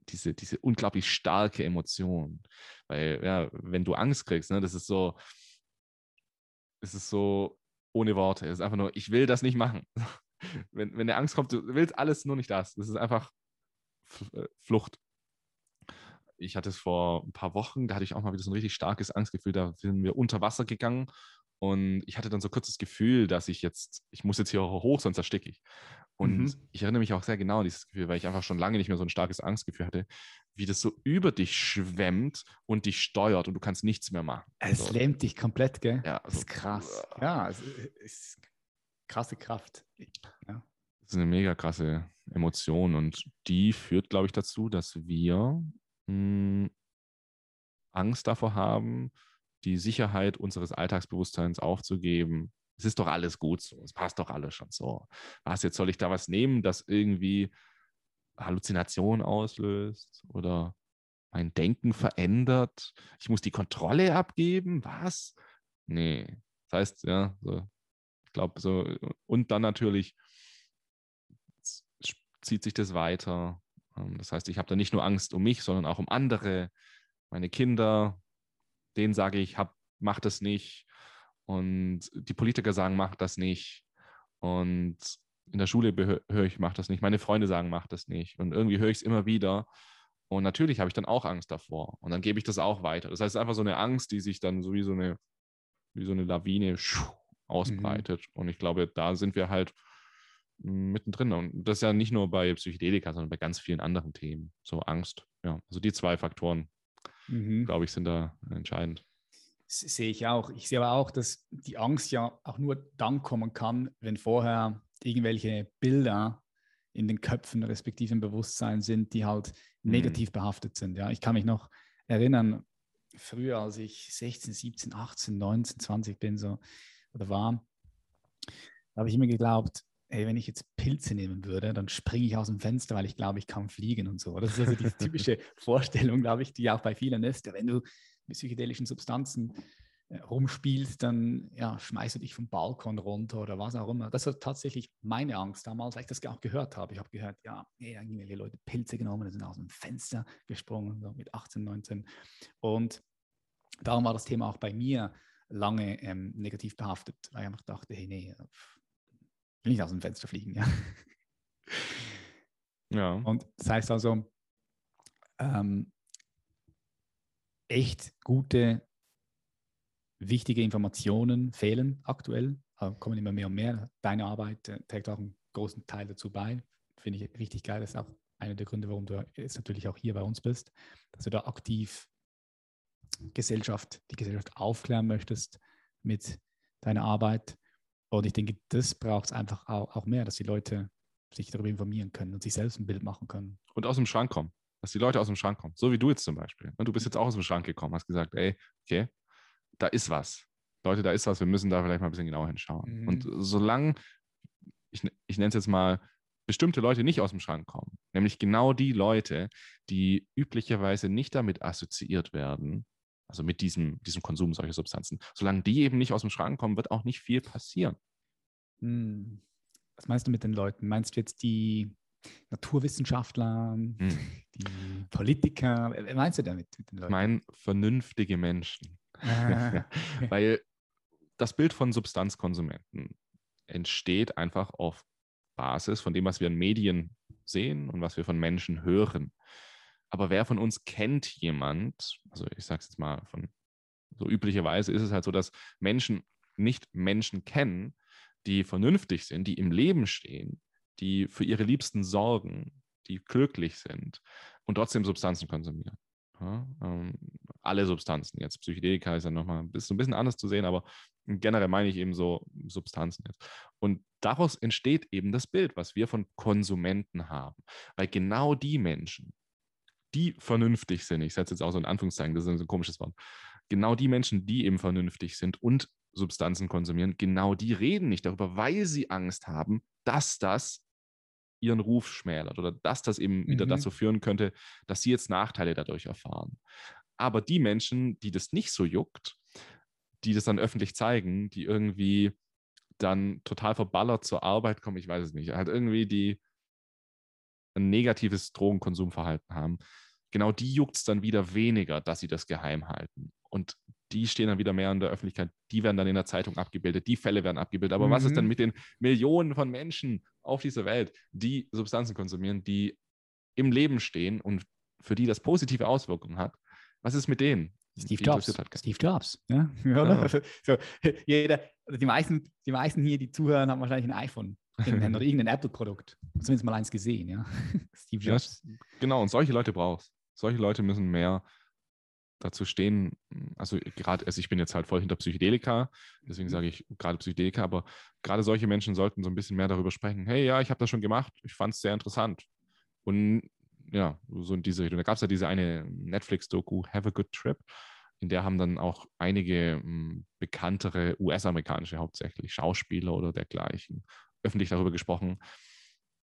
diese, diese unglaublich starke Emotion. Weil, ja, wenn du Angst kriegst, ne, das ist so, es ist so ohne Worte. Es ist einfach nur, ich will das nicht machen. wenn, wenn der Angst kommt, du willst alles nur nicht das. Das ist einfach äh, Flucht. Ich hatte es vor ein paar Wochen, da hatte ich auch mal wieder so ein richtig starkes Angstgefühl. Da sind wir unter Wasser gegangen und ich hatte dann so kurz das Gefühl, dass ich jetzt, ich muss jetzt hier hoch, sonst ersticke ich. Und mhm. ich erinnere mich auch sehr genau an dieses Gefühl, weil ich einfach schon lange nicht mehr so ein starkes Angstgefühl hatte, wie das so über dich schwemmt und dich steuert und du kannst nichts mehr machen. Es also, lähmt dich komplett, gell? Ja, das ist krass. Ja, es ist krasse Kraft. Ja. Das ist eine mega krasse Emotion und die führt, glaube ich, dazu, dass wir mh, hm, Angst davor haben, die Sicherheit unseres Alltagsbewusstseins aufzugeben. Es ist doch alles gut so, es passt doch alles schon so. Was jetzt soll ich da was nehmen, das irgendwie Halluzination auslöst oder mein Denken verändert? Ich muss die Kontrolle abgeben? Was? Nee. Das heißt, ja, so, ich glaube, so, und dann natürlich zieht sich das weiter. Ähm, das heißt, ich habe da nicht nur Angst um mich, sondern auch um andere, meine Kinder, denen sage ich, hab, mach das nicht. Und die Politiker sagen, mach das nicht. Und in der Schule höre ich, mach das nicht. Meine Freunde sagen, mach das nicht. Und irgendwie höre ich es immer wieder. Und natürlich habe ich dann auch Angst davor. Und dann gebe ich das auch weiter. Das heißt, es ist einfach so eine Angst, die sich dann so wie so eine, wie so eine Lawine ausbreitet. Mhm. Und ich glaube, da sind wir halt mittendrin. Und das ist ja nicht nur bei Psychedelika, sondern bei ganz vielen anderen Themen. So Angst. Ja, also die zwei Faktoren mhm. glaube ich, sind da entscheidend. Das sehe ich auch. Ich sehe aber auch, dass die Angst ja auch nur dann kommen kann, wenn vorher irgendwelche Bilder in den Köpfen respektive im Bewusstsein sind, die halt mhm. negativ behaftet sind. Ja, ich kann mich noch erinnern, früher, als ich 16, 17, 18, 19, 20 bin so oder war, habe ich immer geglaubt, hey, wenn ich jetzt Pilze nehmen würde, dann springe ich aus dem Fenster, weil ich glaube, ich kann fliegen und so. Das ist also die typische Vorstellung, glaube ich, die auch bei vielen ist. Wenn du mit psychedelischen Substanzen äh, rumspielst, dann ja, schmeißt du dich vom Balkon runter oder was auch immer. Das war tatsächlich meine Angst damals, weil ich das auch gehört habe. Ich habe gehört, ja, hey, irgendwelche Leute Pilze genommen, sind aus dem Fenster gesprungen, so mit 18, 19. Und darum war das Thema auch bei mir lange ähm, negativ behaftet, weil ich einfach dachte, hey, nee, will nicht aus dem Fenster fliegen, ja. Ja. Und das heißt also, ähm, echt gute, wichtige Informationen fehlen aktuell, kommen immer mehr und mehr. Deine Arbeit äh, trägt auch einen großen Teil dazu bei. Finde ich richtig geil. Das ist auch einer der Gründe, warum du jetzt natürlich auch hier bei uns bist, dass du da aktiv Gesellschaft, die Gesellschaft aufklären möchtest mit deiner Arbeit. Und ich denke, das braucht es einfach auch, mehr, dass die Leute sich darüber informieren können und sich selbst ein Bild machen können. Und aus dem Schrank kommen. Dass die Leute aus dem Schrank kommen. So wie du jetzt zum Beispiel. Du bist jetzt auch aus dem Schrank gekommen, hast gesagt, ey, okay, da ist was. Leute, da ist was, wir müssen da vielleicht mal ein bisschen genauer hinschauen. Mhm. Und solange, ich, ich nenne es jetzt mal, bestimmte Leute nicht aus dem Schrank kommen, nämlich genau die Leute, die üblicherweise nicht damit assoziiert werden, also mit diesem, diesem Konsum solcher Substanzen. Solange die eben nicht aus dem Schrank kommen, wird auch nicht viel passieren. Hm. Was meinst du mit den Leuten? Meinst du jetzt die Naturwissenschaftler, hm. die Politiker? Wer meinst du damit mit den Leuten? Mein vernünftige Menschen. Ah. Weil das Bild von Substanzkonsumenten entsteht einfach auf Basis von dem, was wir in Medien sehen und was wir von Menschen hören. Aber wer von uns kennt jemand, also ich sage es jetzt mal von so üblicherweise ist es halt so, dass Menschen nicht Menschen kennen, die vernünftig sind, die im Leben stehen, die für ihre Liebsten sorgen, die glücklich sind und trotzdem Substanzen konsumieren. Ja, ähm, alle Substanzen jetzt. Psychedelika ist ja nochmal ein ein bisschen anders zu sehen, aber generell meine ich eben so Substanzen jetzt. Und daraus entsteht eben das Bild, was wir von Konsumenten haben. Weil genau die Menschen, die vernünftig sind, ich setze jetzt auch so in Anführungszeichen, das ist ein komisches Wort, genau die Menschen, die eben vernünftig sind und Substanzen konsumieren, genau die reden nicht darüber, weil sie Angst haben, dass das ihren Ruf schmälert oder dass das eben mhm. wieder dazu führen könnte, dass sie jetzt Nachteile dadurch erfahren. Aber die Menschen, die das nicht so juckt, die das dann öffentlich zeigen, die irgendwie dann total verballert zur Arbeit kommen, ich weiß es nicht, halt irgendwie die ein negatives Drogenkonsumverhalten haben, genau die juckt es dann wieder weniger, dass sie das geheim halten. Und die stehen dann wieder mehr in der Öffentlichkeit, die werden dann in der Zeitung abgebildet, die Fälle werden abgebildet. Aber mhm. was ist denn mhm. mit den Millionen von Menschen auf dieser Welt, die Substanzen konsumieren, die im Leben stehen und für die das positive Auswirkungen hat? Was ist mit denen? Steve Jobs. Steve Jobs. Ja, ja. So, jeder, also die, meisten, die meisten hier, die zuhören, haben wahrscheinlich ein iPhone oder irgendein Apple-Produkt. Zumindest mal eins gesehen, ja. Steve Jobs. Ja, genau, und solche Leute brauchst. Solche Leute müssen mehr dazu stehen, also gerade, also ich bin jetzt halt voll hinter Psychedelika, deswegen mhm. sage ich gerade Psychedelika, aber gerade solche Menschen sollten so ein bisschen mehr darüber sprechen. Hey, ja, ich habe das schon gemacht, ich fand es sehr interessant. Und ja, so in diese Richtung. Da gab es ja diese eine Netflix-Doku, Have a Good Trip, in der haben dann auch einige m, bekanntere US-amerikanische hauptsächlich Schauspieler oder dergleichen öffentlich darüber gesprochen.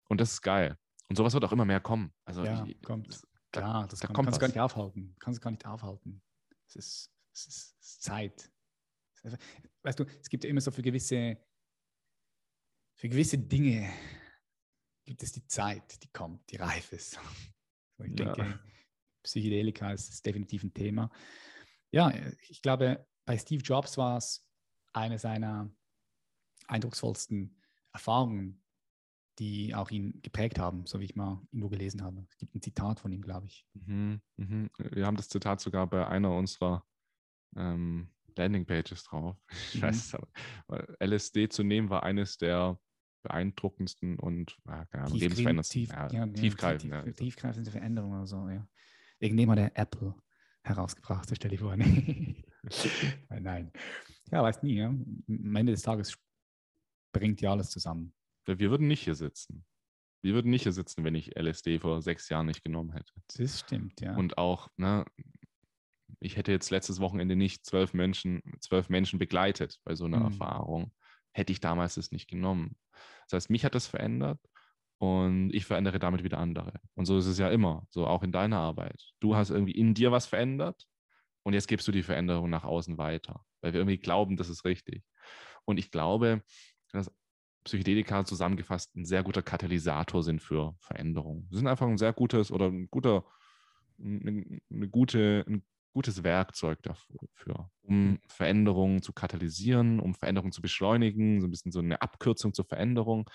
Und das ist geil. Und sowas wird auch immer mehr kommen. Also ja, ich, kommt. Klar, das da kann, kannst du gar nicht aufhalten. Kannst gar nicht aufhalten. Es ist, es ist, es ist Zeit. Weißt du, es gibt ja immer so für gewisse, für gewisse Dinge gibt es die Zeit, die kommt, die reif ist. Ich denke, ja. Psychedelika ist, ist definitiv ein Thema. Ja, ich glaube, bei Steve Jobs war es eine seiner eindrucksvollsten Erfahrungen, die auch ihn geprägt haben, so wie ich mal irgendwo gelesen habe. Es gibt ein Zitat von ihm, glaube ich. Mhm, mhm. Wir haben das Zitat sogar bei einer unserer ähm, Landingpages drauf. Ich mhm. weiß es aber. LSD zu nehmen war eines der beeindruckendsten und ja, lebensveränderndsten. Tief, ja, ja, tiefgreifend, tief, tiefgreifende Veränderungen oder so, ja. Irgendjemand der Apple herausgebracht, stelle ich vor. Nein. Ja, weiß nie. Ja. Am Ende des Tages bringt ja alles zusammen. Wir würden nicht hier sitzen. Wir würden nicht hier sitzen, wenn ich LSD vor sechs Jahren nicht genommen hätte. Das stimmt, ja. Und auch, ne, ich hätte jetzt letztes Wochenende nicht zwölf Menschen, zwölf Menschen begleitet bei so einer mhm. Erfahrung, hätte ich damals das nicht genommen. Das heißt, mich hat das verändert und ich verändere damit wieder andere. Und so ist es ja immer, so auch in deiner Arbeit. Du hast irgendwie in dir was verändert und jetzt gibst du die Veränderung nach außen weiter, weil wir irgendwie glauben, das ist richtig. Und ich glaube, dass Psychedelika zusammengefasst ein sehr guter Katalysator sind für Veränderungen. Sie sind einfach ein sehr gutes oder ein guter, eine, eine gute, ein gutes Werkzeug dafür, um mhm. Veränderungen zu katalysieren, um Veränderungen zu beschleunigen, so ein bisschen so eine Abkürzung zur Veränderung,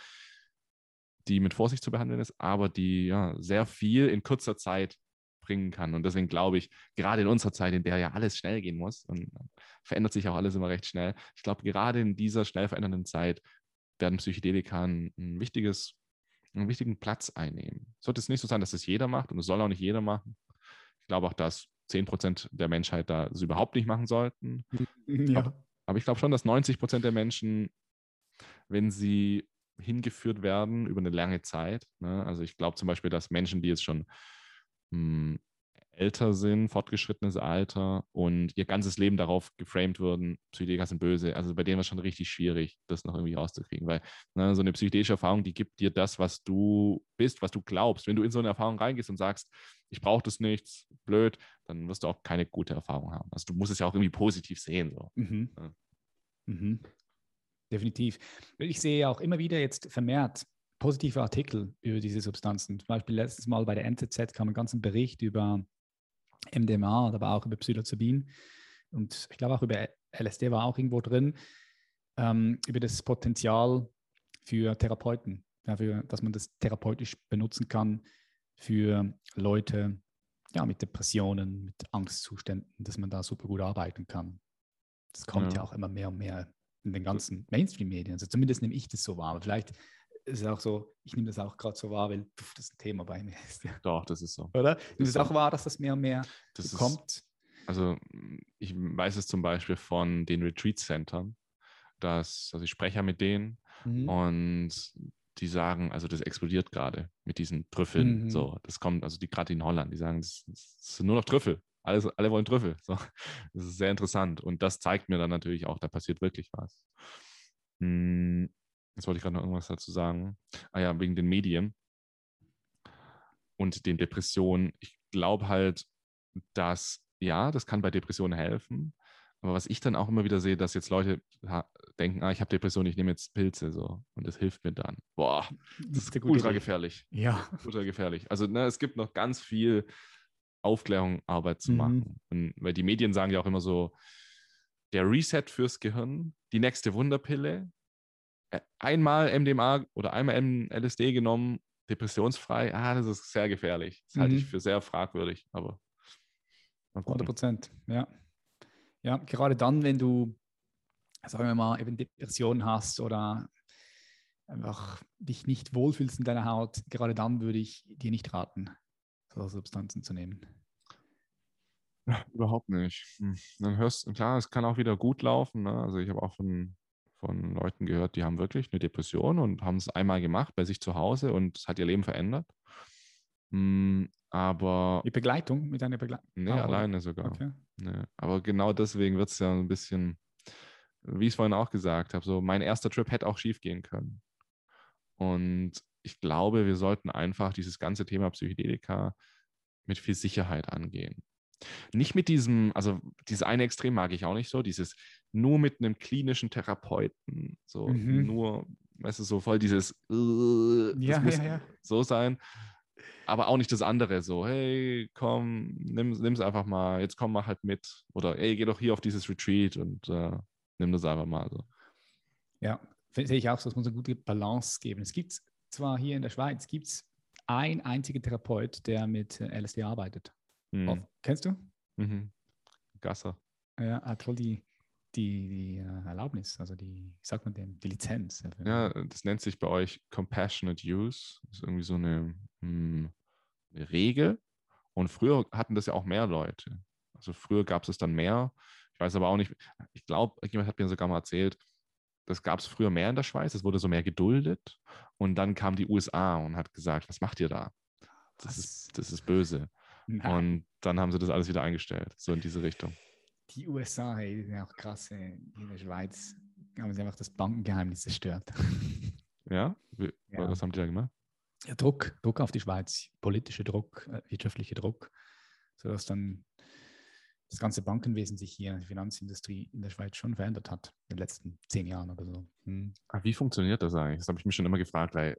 die mit Vorsicht zu behandeln ist, aber die ja sehr viel in kurzer Zeit bringen kann. Und deswegen glaube ich, gerade in unserer Zeit, in der ja alles schnell gehen muss und verändert sich auch alles immer recht schnell, ich glaube, gerade in dieser schnell verändernden Zeit werden Psychedelika ein, ein wichtiges, einen wichtigen Platz einnehmen. Sollte es nicht so sein, dass es jeder macht und es soll auch nicht jeder machen. Ich glaube auch, dass 10% der Menschheit da es überhaupt nicht machen sollten. Ja. Aber, aber ich glaube schon, dass 90% der Menschen, wenn sie hingeführt werden über eine lange Zeit, ne, also ich glaube zum Beispiel, dass Menschen, die jetzt schon mh, hm, älter sind, fortgeschrittenes Alter und ihr ganzes Leben darauf geframed wurden, Psychedelika sind böse. Also bei denen war es schon richtig schwierig, das noch irgendwie rauszukriegen, weil ne, so eine psychedelische Erfahrung, die gibt dir das, was du bist, was du glaubst. Wenn du in so eine Erfahrung reingehst und sagst, ich brauche das nichts, blöd, dann wirst du auch keine gute Erfahrung haben. Also du musst es ja auch irgendwie positiv sehen. So. Mhm. Ja. Mhm. Definitiv. Ich sehe auch immer wieder jetzt vermehrt positive Artikel über diese Substanzen. Zum Beispiel letztes Mal bei der NZZ kam ein ganzer Bericht über MDMA, aber auch über Psilocybin und ich glaube auch über LSD war auch irgendwo drin, ähm, über das Potenzial für Therapeuten, dafür, dass man das therapeutisch benutzen kann für Leute ja, mit Depressionen, mit Angstzuständen, dass man da super gut arbeiten kann. Das kommt ja, ja auch immer mehr und mehr in den ganzen Mainstream-Medien. Also zumindest nehme ich das so wahr. Aber vielleicht ist es auch so, ich nehme das auch gerade so wahr, weil pf, das ein Thema bei mir ist. Ja. Doch, das ist so. Oder? Nimmst es auch wahr, dass das mehr und mehr das kommt? Ist, also ich weiß es zum Beispiel von den Retreat-Centern, dass, also ich spreche ja mit denen mhm. und die sagen, also das explodiert gerade mit diesen Trüffeln. Mhm. So, das kommt, also die gerade in Holland, die sagen, das, das sind nur noch Trüffel. Alles, alle wollen Trüffel. So, das ist sehr interessant. Und das zeigt mir dann natürlich auch, da passiert wirklich was. Hm, Jetzt wollte ich gerade noch irgendwas dazu sagen. Ah ja, wegen den Medien und den Depressionen. Ich glaube halt, dass ja, das kann bei Depressionen helfen. Aber was ich dann auch immer wieder sehe, dass jetzt Leute denken, ah, ich habe Depressionen, ich nehme jetzt Pilze so und das hilft mir dann. Boah, das ist, ist ultra Idee. gefährlich. Ja. Ultra gefährlich. Also ne, es gibt noch ganz viel Aufklärung, Arbeit zu mhm. machen. Und, weil die Medien sagen ja auch immer so, der Reset fürs Gehirn, die nächste Wunderpille, einmal MDMA oder einmal LSD genommen, depressionsfrei, ah, das ist sehr gefährlich. Das mhm. halte ich mhm. für sehr fragwürdig, aber 100 Prozent, ja. Ja, gerade dann, wenn du, sagen wir mal, eben Depressionen hast oder einfach dich nicht wohlfühlst in deiner Haut, gerade dann würde ich dir nicht raten, so Substanzen zu nehmen. Ja, überhaupt nicht. Hm. Dann hörst klar, es kann auch wieder gut laufen. Ne? Also ich habe auch von, von Leuten gehört, die haben wirklich eine Depression und haben es einmal gemacht bei sich zu Hause und es hat ihr Leben verändert. Hm, aber. Die Begleitung mit einer Begleitung? Nee, ah, alleine sogar. Okay. Nee. Aber genau deswegen wird es ja ein bisschen, wie ich es vorhin auch gesagt habe, so mein erster Trip hätte auch schief gehen können. Und ich glaube, wir sollten einfach dieses ganze Thema Psychedelika mit viel Sicherheit angehen. Nicht mit diesem, also dieses eine Extrem mag ich auch nicht so, dieses nur mit einem klinischen Therapeuten, so mhm. nur, weißt du, so voll dieses, äh, ja, muss ja, ja. so sein, aber auch nicht das andere, so, hey, komm, nimm es einfach mal, jetzt komm mal halt mit oder hey, geh doch hier auf dieses Retreat und äh, nimm das einfach mal so. Ja, sehe ich auch so, es muss eine gute Balance geben. Es gibt zwar hier in der Schweiz, gibt es einen einzigen Therapeut, der mit äh, LSD arbeitet. Mhm. Oh, kennst du? Mhm. Gasser. Ja, hat voll die, die, die uh, Erlaubnis, also die, wie sagt man die Lizenz. Ja, das nennt sich bei euch Compassionate Use. Das ist irgendwie so eine, hm, eine Regel. Und früher hatten das ja auch mehr Leute. Also früher gab es dann mehr. Ich weiß aber auch nicht, ich glaube, jemand hat mir sogar mal erzählt, das gab es früher mehr in der Schweiz, es wurde so mehr geduldet. Und dann kam die USA und hat gesagt, was macht ihr da? Das, ist, das ist böse. Nein. Und dann haben sie das alles wieder eingestellt, so in diese Richtung. Die USA, hey, die sind auch krass. In der Schweiz haben sie einfach das Bankengeheimnis zerstört. Ja? Wie, ja. Was haben die da gemacht? Ja, Druck, Druck auf die Schweiz, politischer Druck, äh, wirtschaftlicher Druck, sodass dann das ganze Bankenwesen sich hier, die Finanzindustrie in der Schweiz schon verändert hat in den letzten zehn Jahren oder so. Hm. Wie funktioniert das eigentlich? Das habe ich mich schon immer gefragt, weil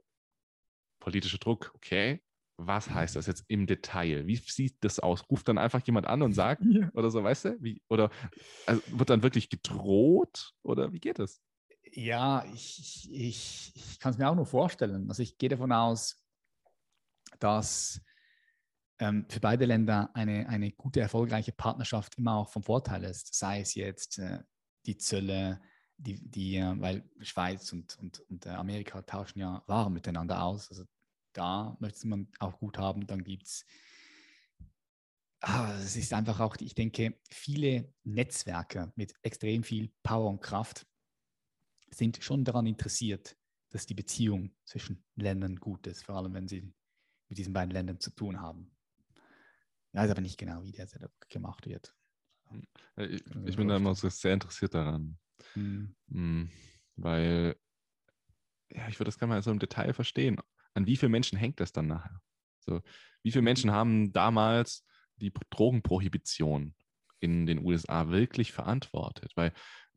politischer Druck, okay, was heißt das jetzt im Detail? Wie sieht das aus? Ruft dann einfach jemand an und sagt ja. oder so, weißt du? Wie, oder also wird dann wirklich gedroht oder wie geht es? Ja, ich, ich, ich kann es mir auch nur vorstellen. Also ich gehe davon aus, dass ähm, für beide Länder eine, eine gute, erfolgreiche Partnerschaft immer auch vom Vorteil ist. Sei es jetzt äh, die Zölle, die, die äh, weil Schweiz und, und, und äh, Amerika tauschen ja Waren miteinander aus. Also da möchte man auch gut haben. Dann gibt es, ah, es ist einfach auch, ich denke, viele Netzwerke mit extrem viel Power und Kraft sind schon daran interessiert, dass die Beziehung zwischen Ländern gut ist, vor allem wenn sie mit diesen beiden Ländern zu tun haben. Ich weiß aber nicht genau, wie der Setup gemacht wird. Ich, ich bin da immer so sehr interessiert daran. Hm. Weil, ja, ich würde das gerne mal so im Detail verstehen an wie viele Menschen hängt das dann nachher? So, wie viele Menschen haben damals die Drogenprohibition in den USA wirklich verantwortet? Weil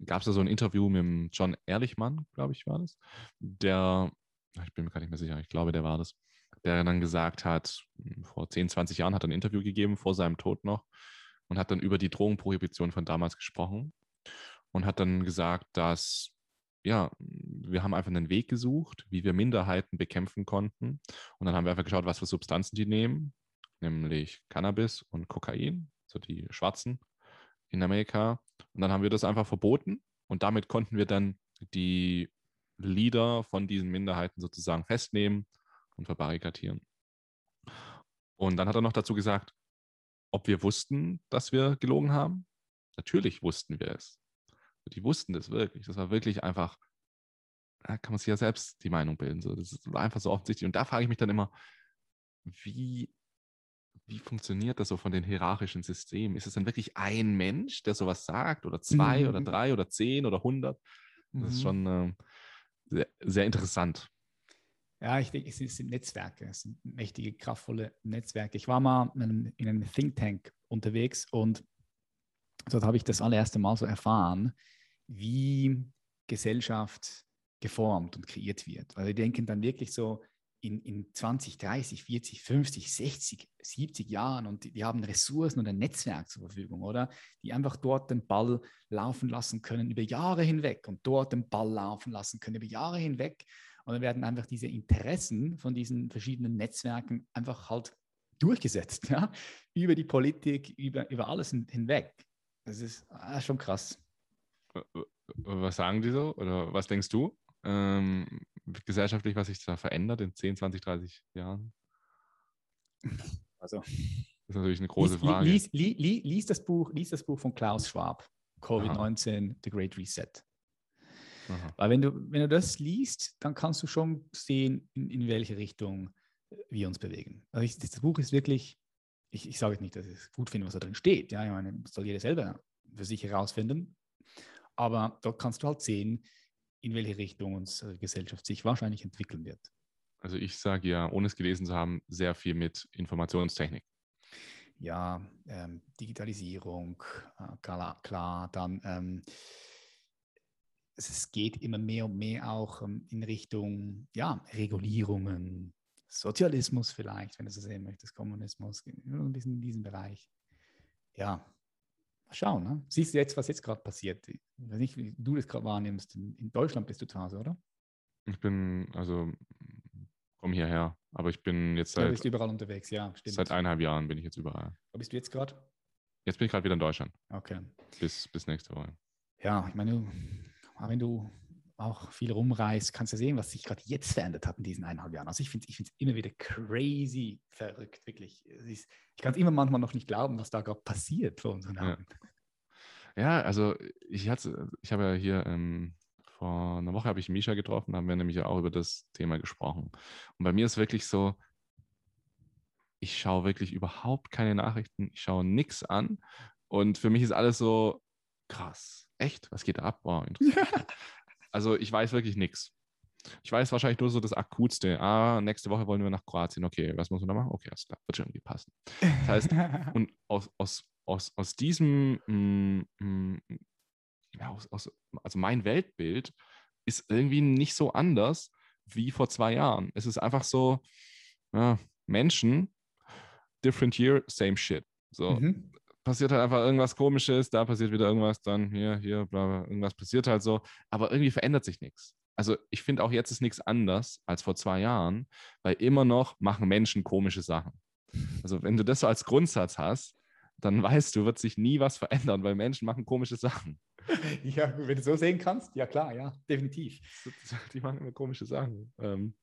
gab es da so ein Interview mit dem John Ehrlichmann, glaube ich, war das, der, ich bin mir gar nicht mehr sicher, ich glaube, der war das, der dann gesagt hat, vor 10, 20 Jahren hat er ein Interview gegeben, vor seinem Tod noch, und hat dann über die Drogenprohibition von damals gesprochen und hat dann gesagt, dass ja, wir haben einfach einen Weg gesucht, wie wir Minderheiten bekämpfen konnten. Und dann haben wir einfach geschaut, was für Substanzen die nehmen, nämlich Cannabis und Kokain, so die Schwarzen in Amerika. Und dann haben wir das einfach verboten und damit konnten wir dann die Leader von diesen Minderheiten sozusagen festnehmen und verbarrikadieren. Und dann hat er noch dazu gesagt, ob wir wussten, dass wir gelogen haben. Natürlich wussten wir es. Die wussten das wirklich. Das war wirklich einfach, da kann man sich ja selbst die Meinung bilden. So. Das war einfach so offensichtlich. Und da frage ich mich dann immer, wie, wie funktioniert das so von den hierarchischen Systemen? Ist es dann wirklich ein Mensch, der sowas sagt? Oder zwei mhm. oder drei oder zehn oder hundert? Das mhm. ist schon äh, sehr, sehr interessant. Ja, ich denke, es sind Netzwerke, es sind mächtige, kraftvolle Netzwerke. Ich war mal in einem Think Tank unterwegs und dort habe ich das allererste Mal so erfahren, wie Gesellschaft geformt und kreiert wird. Weil wir denken dann wirklich so, in, in 20, 30, 40, 50, 60, 70 Jahren und die, die, haben Ressourcen und ein Netzwerk zur Verfügung, oder? Die einfach dort den Ball laufen lassen können über Jahre hinweg und dort den Ball laufen lassen können über Jahre hinweg. Und dann werden einfach diese Interessen von diesen verschiedenen Netzwerken einfach halt durchgesetzt, ja? über die Politik, über, über alles hinweg. Das ist ah, schon krass. Was sagen die so? Oder was denkst du? Ähm, gesellschaftlich, was sich da verändert in 10, 20, 30 Jahren? Also, das ist natürlich eine große lies, Frage. Lies, lies, lies, das Buch, lies das Buch von Klaus Schwab, Covid-19, The Great Reset. Aha. Weil wenn du, wenn du das liest, dann kannst du schon sehen, in, in welche Richtung wir uns bewegen. Also ich, das Buch ist wirklich, ich, ich sage jetzt nicht, dass ich es gut finde, was da drin steht. Ja, ich meine, das soll jeder selber für sich herausfinden. Aber dort kannst du halt sehen, in welche Richtung unsere Gesellschaft sich wahrscheinlich entwickeln wird. Also ich sage ja, ohne es gelesen zu haben, sehr viel mit Informationstechnik. Ja, ähm, Digitalisierung, äh, klar, klar, dann ähm, es geht immer mehr und mehr auch ähm, in Richtung ja, Regulierungen, Sozialismus vielleicht, wenn du so sehen möchtest, Kommunismus, ein bisschen in diesem Bereich. Ja, Mal schauen, ne? Siehst du jetzt, was jetzt gerade passiert? Ich weiß nicht, wie du das gerade wahrnimmst. In, Deutschland bist du zu Hause, oder? Ich bin, also, komme hierher. Aber ich bin jetzt seit. Ja, bist überall unterwegs, ja, stimmt. Seit eineinhalb Jahren bin ich jetzt überall. Wo bist du jetzt gerade? Jetzt bin ich gerade wieder in Deutschland. Okay. Bis, bis nächste Woche. Ja, ich meine, wenn du auch viel rumreist, kannst du sehen, was sich gerade jetzt verändert hat in diesen eineinhalb Jahren. Also ich finde es ich immer wieder crazy verrückt, wirklich. Ist, ich kann es immer manchmal noch nicht glauben, was da gerade passiert vor unseren Augen. Ja. ja, also ich hatte, ich habe ja hier ähm, vor einer Woche habe ich Misha getroffen, haben wir nämlich ja auch über das Thema gesprochen. Und bei mir ist wirklich so, ich schaue wirklich überhaupt keine Nachrichten, ich schaue nichts an. Und für mich ist alles so krass. Echt? Was geht da ab? Wow, interessant. Also ich weiß wirklich nichts. Ich weiß wahrscheinlich nur so das Akutste. Ah, nächste Woche wollen wir nach Kroatien. Okay, was muss man da machen? Okay, das wird schon irgendwie passen. Das heißt, und aus, aus, aus, aus diesem, mm, mm, ja, aus, aus, also mein Weltbild ist irgendwie nicht so anders wie vor zwei Jahren. Es ist einfach so, ja, Menschen, different year, same shit. So, mhm passiert halt einfach irgendwas Komisches, da passiert wieder irgendwas, dann hier, hier, bla, bla, irgendwas passiert halt so. Aber irgendwie verändert sich nichts. Also ich finde auch jetzt ist nichts anders als vor zwei Jahren, weil immer noch machen Menschen komische Sachen. Also wenn du das so als Grundsatz hast, dann weißt du, wird sich nie was verändern, weil Menschen machen komische Sachen. Ja, wenn du so sehen kannst, ja klar, ja, definitiv. Die machen immer komische Sachen. Ähm,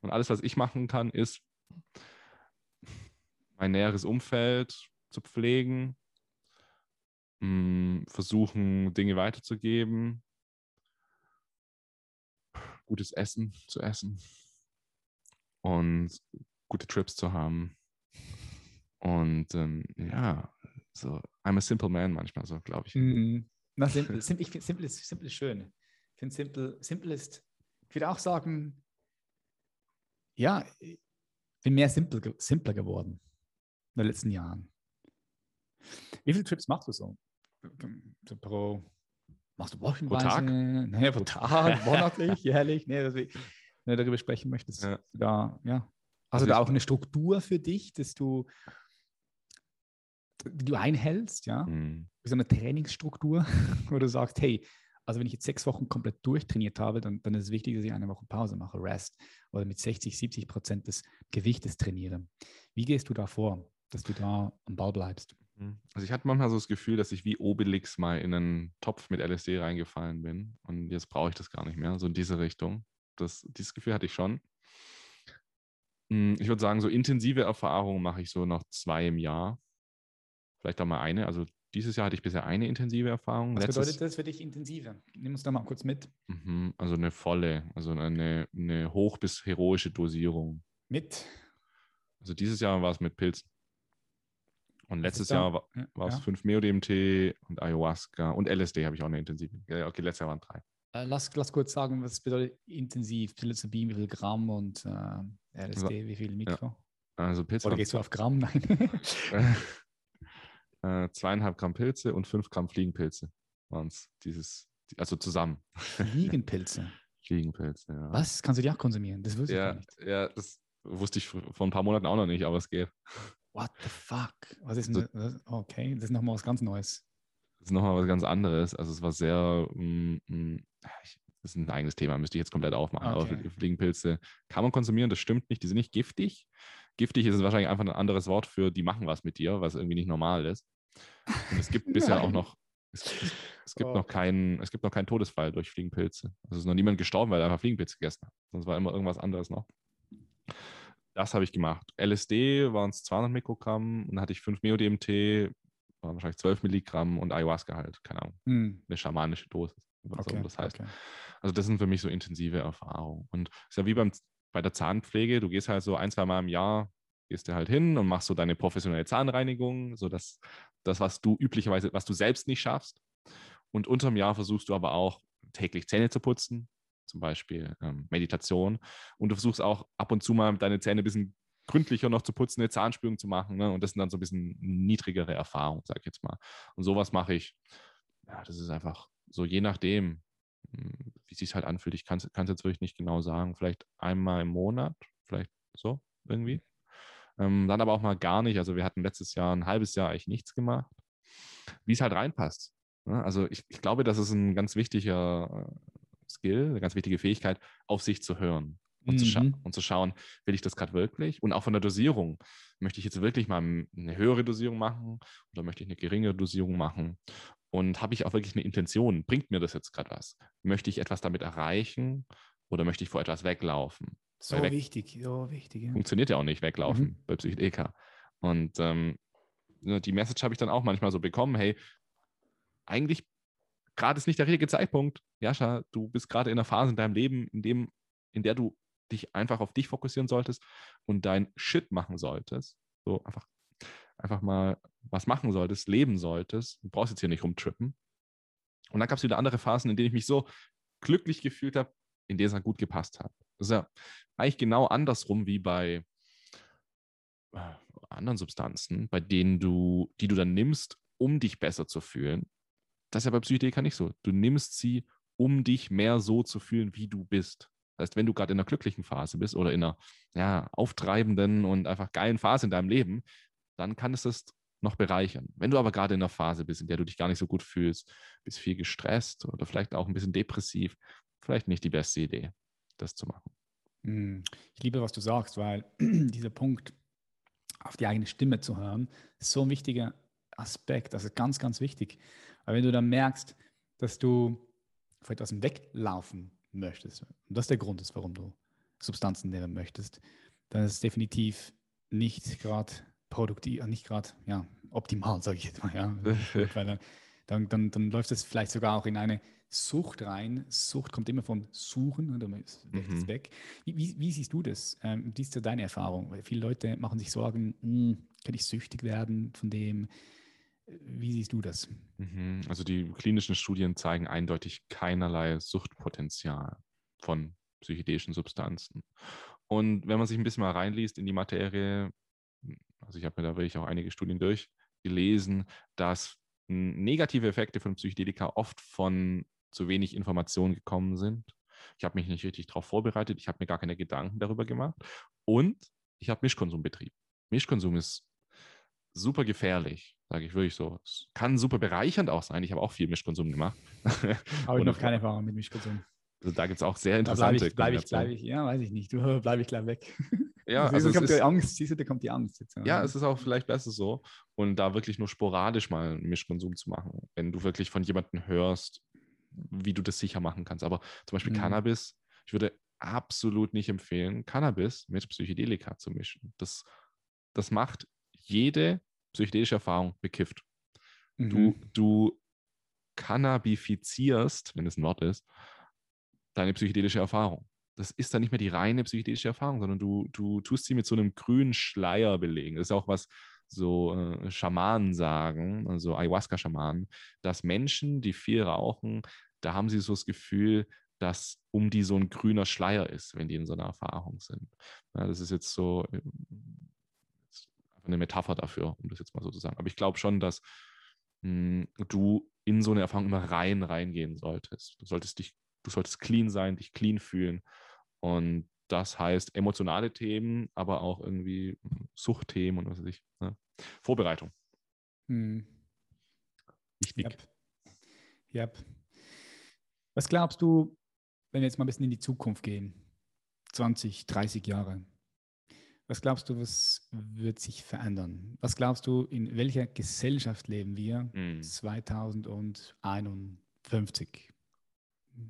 und alles, was ich machen kann, ist mein näheres Umfeld zu pflegen, mh, hm, versuchen, Dinge weiterzugeben, gutes Essen zu essen und gute Trips zu haben. Und ähm, ja, so, I'm a simple man manchmal, so glaube ich. Mm, na, simple, simple, ich finde simple ist, simple ist schön. Ich finde simple, simple ist, ich würde auch sagen, ja, ich bin mehr simple, simpler geworden in den letzten Jahren. Wie viele Trips machst du so? pro, machst du wochenweise? Pro Tag? Nee, pro Tag, monatlich, jährlich. Nee, dass wir ne, darüber sprechen möchtest. Ja. Da, ja. Hast also du da auch eine Struktur für dich, dass du, die du einhältst, ja? Mhm. So eine Trainingsstruktur, wo du sagst, hey, also wenn ich jetzt sechs Wochen komplett durchtrainiert habe, dann, dann ist es wichtig, dass ich eine Woche Pause mache, Rest, oder mit 60, 70 Prozent des Gewichtes trainiere. Wie gehst du da vor, dass du da am Ball bleibst? Mhm. Also ich hatte manchmal so das Gefühl, dass ich wie Obelix mal in einen Topf mit LSD reingefallen bin und jetzt brauche ich das gar nicht mehr, so in diese Richtung. Das, dieses Gefühl hatte ich schon. Hm, ich würde sagen, so intensive Erfahrungen mache ich so noch zwei im Jahr. Vielleicht auch mal eine. Also dieses Jahr hatte ich bisher eine intensive Erfahrung. Was Letztes, bedeutet das für dich intensive? Nimm uns da mal kurz mit. Mhm, also eine volle, also eine, eine hoch bis heroische Dosierung. Mit? Also dieses Jahr war es mit Pilzen. Und letztes Jahr war, war es ja. 5 MeoDMT und Ayahuasca und LSD habe ich auch eine intensive. Okay, letztes Jahr waren drei. Äh, lass, lass kurz sagen, was bedeutet intensiv? Psilocybin, wie viel Gramm und äh, LSD, also, wie viel Mikro? Ja. Also Pilze. Oder gehst du auf Gramm? Nein. äh, zweieinhalb Gramm Pilze und fünf Gramm Fliegenpilze waren es dieses, also zusammen. Fliegenpilze? Fliegenpilze, ja. Was? Kannst du die auch konsumieren? Das wusste ich Ja, gar nicht. ja, das wusste ich vor ein paar Monaten auch noch nicht, aber es geht. What the fuck? Was ist denn das? Okay, das ist nochmal was ganz Neues. Das ist nochmal was ganz anderes. Also es war sehr, mm, mm, ich- das ist ein eigenes Thema, müsste ich jetzt komplett aufmachen. Aber Okay. Flie- Fliegenpilze kann man konsumieren, das stimmt nicht, die sind nicht giftig. Giftig ist wahrscheinlich einfach ein anderes Wort für, die machen was mit dir, was irgendwie nicht normal ist. Und es gibt bisher auch noch, es, es, es gibt Oh. noch keinen, es gibt noch keinen Todesfall durch Fliegenpilze. Also es ist noch niemand gestorben, weil er einfach Fliegenpilze gegessen hat. Sonst war immer irgendwas anderes noch. Das habe ich gemacht. LSD waren es 200 Mikrogramm und dann hatte ich 5 Meo-DMT, waren wahrscheinlich 12 Milligramm und Ayahuasca halt, keine Ahnung, Hm, eine schamanische Dosis, was auch okay, immer das heißt. okay. Also das sind für mich so intensive Erfahrungen. Und es ist ja wie beim, bei der Zahnpflege, du gehst halt so ein, zwei Mal im Jahr, gehst du halt hin und machst so deine professionelle Zahnreinigung, so dass das, was du üblicherweise, was du selbst nicht schaffst. Und unterm Jahr versuchst du aber auch täglich Zähne zu putzen, zum Beispiel ähm, Meditation. Und du versuchst auch ab und zu mal deine Zähne ein bisschen gründlicher noch zu putzen, eine Zahnspülung zu machen. Ne? Und das sind dann so ein bisschen niedrigere Erfahrungen, sag ich jetzt mal. Und sowas mache ich. Ja, das ist einfach so je nachdem, hm, wie es sich halt anfühlt. Ich kann es jetzt wirklich nicht genau sagen. Vielleicht einmal im Monat, vielleicht so irgendwie. Ähm, dann aber auch mal gar nicht. Also wir hatten letztes Jahr ein halbes Jahr eigentlich nichts gemacht. Wie es halt reinpasst. Ne? Also ich, ich glaube, das ist ein ganz wichtiger Skill, eine ganz wichtige Fähigkeit, auf sich zu hören und, zu, Mhm. und zu schauen, will ich das gerade wirklich? Und auch von der Dosierung. Möchte ich jetzt wirklich mal eine höhere Dosierung machen oder möchte ich eine geringe Dosierung machen? Und habe ich auch wirklich eine Intention? Bringt mir das jetzt gerade was? Möchte ich etwas damit erreichen oder möchte ich vor etwas weglaufen? So weg- wichtig, so wichtig. Ja. Funktioniert ja auch nicht, weglaufen Mhm. bei Psychedelika. Und ähm, ne, die Message habe ich dann auch manchmal so bekommen, hey, eigentlich gerade ist nicht der richtige Zeitpunkt. Jascha, du bist gerade in einer Phase in deinem Leben, in, dem, in der du dich einfach auf dich fokussieren solltest und dein Shit machen solltest. So einfach, einfach mal was machen solltest, leben solltest. Du brauchst jetzt hier nicht rumtrippen. Und dann gab es wieder andere Phasen, in denen ich mich so glücklich gefühlt habe, in denen es dann gut gepasst hat. Das ist ja eigentlich genau andersrum wie bei äh, anderen Substanzen, bei denen du, die du dann nimmst, um dich besser zu fühlen. Das ist ja bei Psychedelika nicht so. Du nimmst sie, um dich mehr so zu fühlen, wie du bist. Das heißt, wenn du gerade in einer glücklichen Phase bist oder in einer ja, auftreibenden und einfach geilen Phase in deinem Leben, dann kann es das noch bereichern. Wenn du aber gerade in einer Phase bist, in der du dich gar nicht so gut fühlst, bist viel gestresst oder vielleicht auch ein bisschen depressiv, vielleicht nicht die beste Idee, das zu machen. Hm, Ich liebe, was du sagst, weil dieser Punkt, auf die eigene Stimme zu hören, ist so ein wichtiger Aspekt. Das ist ganz, ganz wichtig. Weil wenn du dann merkst, dass du vor etwas weglaufen möchtest, und das der Grund ist, warum du Substanzen nehmen möchtest, dann ist es definitiv nicht gerade produktiv, äh, nicht gerade ja, optimal, sage ich jetzt mal. Ja. Weil dann, dann, dann, läuft es vielleicht sogar auch in eine Sucht rein. Sucht kommt immer von Suchen und dann ist es Mhm. weg. Wie, wie, wie siehst du das? Ähm, wie ist so deine Erfahrung? Weil viele Leute machen sich Sorgen, hm, kann ich süchtig werden von dem? Wie siehst du das? Mhm. Also die klinischen Studien zeigen eindeutig keinerlei Suchtpotenzial von psychedelischen Substanzen. Und wenn man sich ein bisschen mal reinliest in die Materie, also ich habe mir da wirklich auch einige Studien durchgelesen, dass negative Effekte von Psychedelika oft von zu wenig Informationen gekommen sind. Ich habe mich nicht richtig darauf vorbereitet, ich habe mir gar keine Gedanken darüber gemacht und ich habe Mischkonsum betrieben. Mischkonsum ist super gefährlich, sage ich wirklich so. Es kann super bereichernd auch sein. Ich habe auch viel Mischkonsum gemacht. Habe ich noch keine Erfahrung mit Mischkonsum. Also da gibt es auch sehr Da bleibe interessante ich, bleib ich, bleib ich, ja, weiß ich nicht. Du bleibe ich gleich weg. Ja, also es kommt ist- die Angst, siehst du, da kommt die Angst jetzt. Ja, es ist auch vielleicht besser so. Und da wirklich nur sporadisch mal einen Mischkonsum zu machen, wenn du wirklich von jemandem hörst, wie du das sicher machen kannst. Aber zum Beispiel Mhm. Cannabis, ich würde absolut nicht empfehlen, Cannabis mit Psychedelika zu mischen. Das, das macht jede psychedelische Erfahrung bekifft. Mhm. Du, du cannabifizierst, wenn es ein Wort ist, deine psychedelische Erfahrung. Das ist dann nicht mehr die reine psychedelische Erfahrung, sondern du, du tust sie mit so einem grünen Schleier belegen. Das ist auch was so äh, Schamanen sagen, also Ayahuasca-Schamanen, dass Menschen, die viel rauchen, da haben sie so das Gefühl, dass um die so ein grüner Schleier ist, wenn die in so einer Erfahrung sind. Ja, das ist jetzt so äh, eine Metapher dafür, um das jetzt mal so zu sagen. Aber ich glaube schon, dass mh, du in so eine Erfahrung immer rein reingehen solltest. Du solltest dich, du solltest clean sein, dich clean fühlen. Und das heißt emotionale Themen, aber auch irgendwie Suchtthemen und was weiß ich. Ne? Vorbereitung. Hm. Wichtig. Yep. yep. Was glaubst du, wenn wir jetzt mal ein bisschen in die Zukunft gehen? 20, 30 Jahre. Was glaubst du, was wird sich verändern? Was glaubst du, in welcher Gesellschaft leben wir mm. 2051?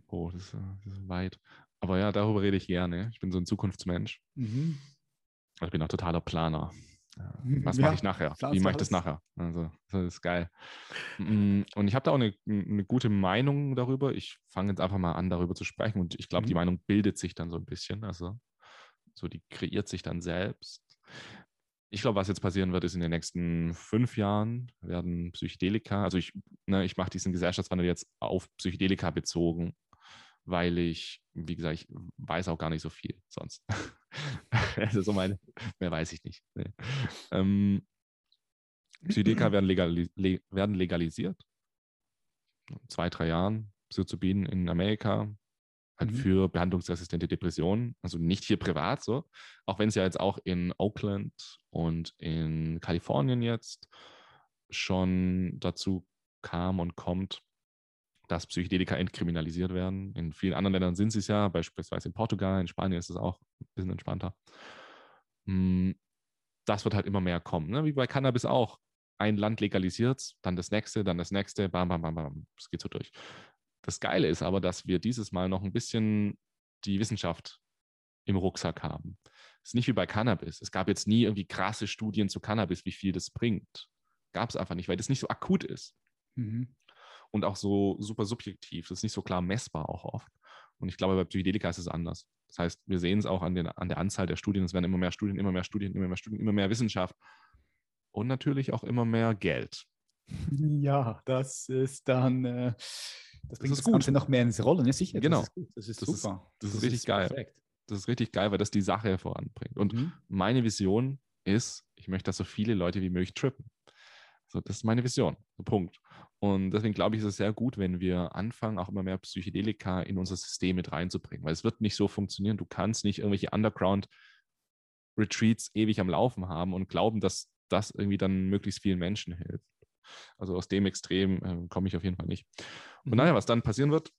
Oh, das ist, das ist, weit. Aber ja, darüber rede ich gerne. Ich bin so ein Zukunftsmensch. Mhm. Ich bin auch totaler Planer. Was ja, mache ich nachher? Wie mache ich das nachher? Also, das ist geil. Mm, und ich habe da auch eine, eine, gute Meinung darüber. Ich fange jetzt einfach mal an, darüber zu sprechen. Und ich glaube, mhm. die Meinung bildet sich dann so ein bisschen. Also, so, die kreiert sich dann selbst. Ich glaube, was jetzt passieren wird, ist in den nächsten fünf Jahren werden Psychedelika, also ich, ne, ich mache diesen Gesellschaftswandel jetzt auf Psychedelika bezogen, weil ich, wie gesagt, ich weiß auch gar nicht so viel sonst. also so meine, mehr weiß ich nicht. Nee. Ähm, Psychedelika werden, legali le werden legalisiert. Zwei, drei Jahren bieten in Amerika halt mhm. für behandlungsresistente Depressionen, also nicht hier privat so, auch wenn es ja jetzt auch in Oakland und in Kalifornien jetzt schon dazu kam und kommt, dass Psychedelika entkriminalisiert werden. In vielen anderen Ländern sind sie es ja, beispielsweise in Portugal, in Spanien ist es auch ein bisschen entspannter. Hm, das wird halt immer mehr kommen, ne? wie bei Cannabis auch. Ein Land legalisiert dann das nächste, dann das nächste, bam, bam, bam, bam. Es geht so durch. Das Geile ist aber, dass wir dieses Mal noch ein bisschen die Wissenschaft im Rucksack haben. Es ist nicht wie bei Cannabis. Es gab jetzt nie irgendwie krasse Studien zu Cannabis, wie viel das bringt. Gab es einfach nicht, weil das nicht so akut ist. Mhm. Und auch so super subjektiv. Das ist nicht so klar messbar auch oft. Und ich glaube, bei Psychedelika ist es anders. Das heißt, wir sehen es auch an, den, an der Anzahl der Studien. Es werden immer mehr Studien, immer mehr Studien, immer mehr Studien, immer mehr Wissenschaft. Und natürlich auch immer mehr Geld. Ja, das ist dann äh, das bringt das, das Ganze noch mehr ins Rollen, ja sicher. Genau. Das ist, das ist das super. Ist, das, ist richtig geil. Perfekt. Das ist richtig geil, weil das die Sache voranbringt. Und mhm. meine Vision ist, ich möchte, dass so viele Leute wie möglich trippen. So, das ist meine Vision. Punkt. Und deswegen glaube ich, ist es sehr gut, wenn wir anfangen, auch immer mehr Psychedelika in unser System mit reinzubringen, weil es wird nicht so funktionieren. Du kannst nicht irgendwelche Underground-Retreats ewig am Laufen haben und glauben, dass das irgendwie dann möglichst vielen Menschen hilft. Also aus dem Extrem äh, komme ich auf jeden Fall nicht. Und mhm. naja, was dann passieren wird,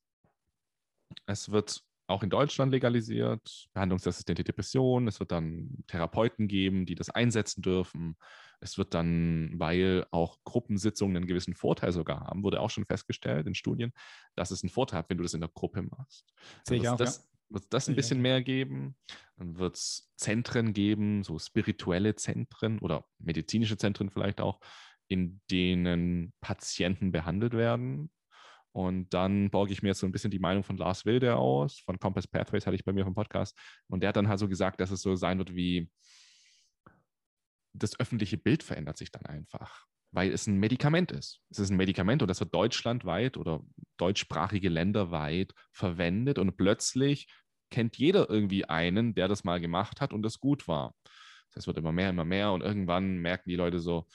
es wird auch in Deutschland legalisiert, behandlungsassistente Depression. Es wird dann Therapeuten geben, die das einsetzen dürfen. Es wird dann, weil auch Gruppensitzungen einen gewissen Vorteil sogar haben, wurde auch schon festgestellt in Studien, dass es einen Vorteil hat, wenn du das in der Gruppe machst. Sehe ich auch, das, ja. Wird es das ein bisschen mehr geben? Dann wird es Zentren geben, so spirituelle Zentren oder medizinische Zentren vielleicht auch, in denen Patienten behandelt werden. Und dann borge ich mir jetzt so ein bisschen die Meinung von Lars Wilde aus, von Compass Pathways hatte ich bei mir vom Podcast. Und der hat dann halt so gesagt, dass es so sein wird wie, das öffentliche Bild verändert sich dann einfach, weil es ein Medikament ist. Es ist ein Medikament und das wird deutschlandweit oder deutschsprachige Länder weit verwendet und plötzlich kennt jeder irgendwie einen, der das mal gemacht hat und das gut war. Das wird immer mehr, immer mehr und irgendwann merken die Leute so,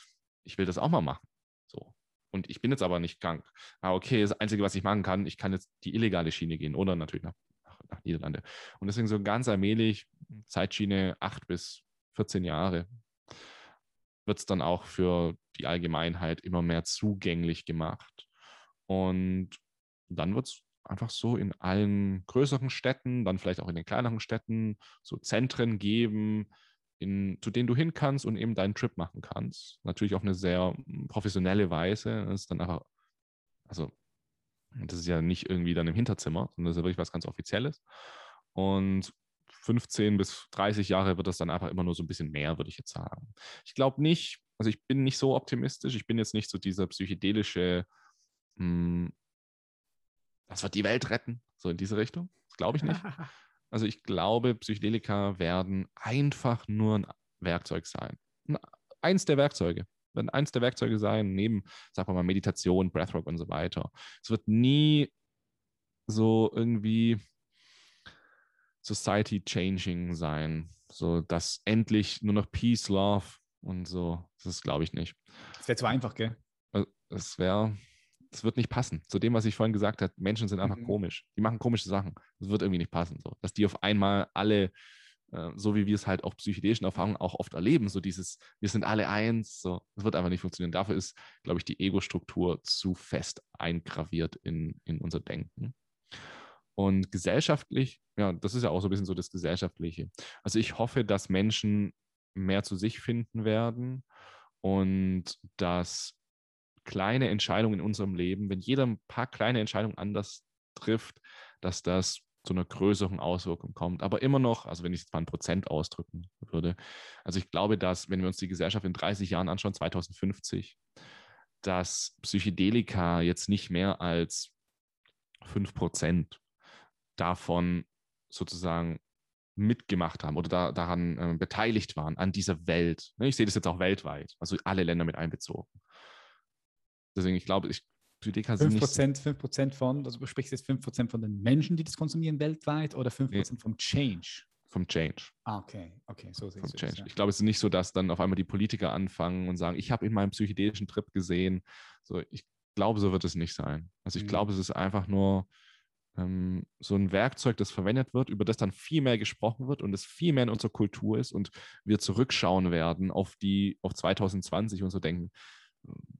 ich will das auch mal machen. So. Und ich bin jetzt aber nicht krank. Ah, okay, das Einzige, was ich machen kann, ich kann jetzt die illegale Schiene gehen oder natürlich nach, nach, nach Niederlande. Und deswegen so ganz allmählich, Zeitschiene acht bis 14 Jahre, wird es dann auch für die Allgemeinheit immer mehr zugänglich gemacht. Und dann wird es einfach so in allen größeren Städten, dann vielleicht auch in den kleineren Städten, so Zentren geben, in, zu denen du hin kannst und eben deinen Trip machen kannst. Natürlich auf eine sehr hm, professionelle Weise. Das ist dann einfach, also, das ist ja nicht irgendwie dann im Hinterzimmer, sondern das ist ja wirklich was ganz Offizielles. Und 15 bis 30 Jahre wird das dann einfach immer nur so ein bisschen mehr, würde ich jetzt sagen. Ich glaube nicht, also ich bin nicht so optimistisch, ich bin jetzt nicht so dieser psychedelische, mh, das wird die Welt retten, so in diese Richtung. Das glaube ich nicht. Also ich glaube, Psychedelika werden einfach nur ein Werkzeug sein. Eins der Werkzeuge. Werden eins der Werkzeuge sein, neben, sagen wir mal, Meditation, Breathwork und so weiter. Es wird nie so irgendwie Society changing sein. So, dass endlich nur noch Peace, Love und so. Das glaube ich nicht. Das wäre zu einfach, gell? Es wäre das wird nicht passen. Zu dem, was ich vorhin gesagt habe, Menschen sind einfach Mhm. komisch. Die machen komische Sachen. Das wird irgendwie nicht passen. So. Dass die auf einmal alle, äh, so wie wir es halt auch psychedelischen Erfahrungen auch oft erleben, so dieses, wir sind alle eins, so, das wird einfach nicht funktionieren. Dafür ist, glaube ich, die Ego-Struktur zu fest eingraviert in, in unser Denken. Und gesellschaftlich, ja, das ist ja auch so ein bisschen so das Gesellschaftliche. Also ich hoffe, dass Menschen mehr zu sich finden werden und dass kleine Entscheidungen in unserem Leben, wenn jeder ein paar kleine Entscheidungen anders trifft, dass das zu einer größeren Auswirkung kommt. Aber immer noch, also wenn ich es mal ein Prozent ausdrücken würde, also ich glaube, dass, wenn wir uns die Gesellschaft in 30 Jahren anschauen, 2050, dass Psychedelika jetzt nicht mehr als 5 Prozent davon sozusagen mitgemacht haben oder da, daran äh, beteiligt waren, an dieser Welt. Ne, Ich sehe das jetzt auch weltweit, also alle Länder mit einbezogen. Deswegen, ich glaube, ich, Psychedelika sind nicht 5%, 5% von, also du sprichst jetzt 5% von den Menschen, die das konsumieren weltweit oder 5% vom Change? vom Change. Ah, okay, okay, so siehst du Change. das. Ich glaube, es ist nicht so, dass dann auf einmal die Politiker anfangen und sagen, ich habe in meinem psychedelischen Trip gesehen. So, ich glaube, so wird es nicht sein. Also ich Mhm. glaube, es ist einfach nur ähm, so ein Werkzeug, das verwendet wird, über das dann viel mehr gesprochen wird und es viel mehr in unserer Kultur ist und wir zurückschauen werden auf die, auf 2020 und so denken,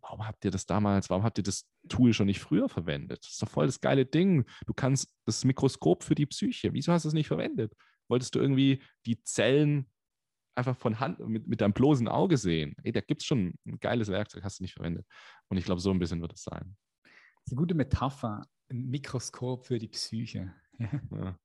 warum habt ihr das damals, warum habt ihr das Tool schon nicht früher verwendet? Das ist doch voll das geile Ding. Du kannst das Mikroskop für die Psyche. Wieso hast du es nicht verwendet? Wolltest du irgendwie die Zellen einfach von Hand mit, mit deinem bloßen Auge sehen? Ey, da gibt es schon ein geiles Werkzeug, hast du nicht verwendet. Und ich glaube, so ein bisschen wird es sein. Das ist eine gute Metapher, ein Mikroskop für die Psyche. Ja.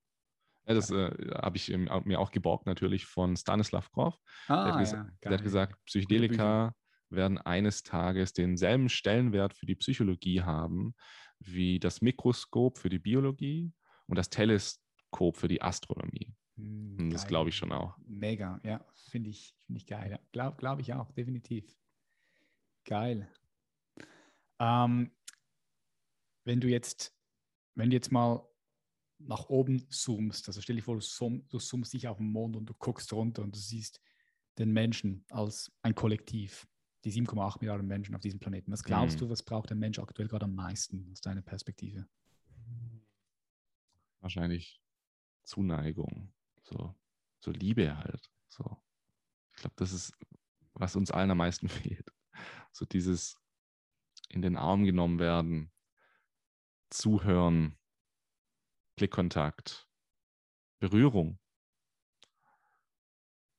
Ja, das äh, habe ich auch- mir auch geborgt natürlich von Stanislav Grof. Ah, ges- ja, Der hat gesagt, Psychedelika werden eines Tages denselben Stellenwert für die Psychologie haben wie das Mikroskop für die Biologie und das Teleskop für die Astronomie. Hm, Und das geil. glaube ich schon auch. Mega, ja, finde ich, finde ich geil. Glaube glaub ich auch, definitiv. Geil. Ähm, wenn du jetzt, wenn du jetzt mal nach oben zoomst, also stell dir vor, du, zoom, du zoomst dich auf den Mond und du guckst runter und du siehst den Menschen als ein Kollektiv, die 7,8 Milliarden Menschen auf diesem Planeten. Was glaubst Mhm. du, was braucht der Mensch aktuell gerade am meisten aus deiner Perspektive? Wahrscheinlich Zuneigung, so, so Liebe halt. So. Ich glaube, das ist, was uns allen am meisten fehlt. So dieses in den Arm genommen werden, zuhören, Blickkontakt, Berührung.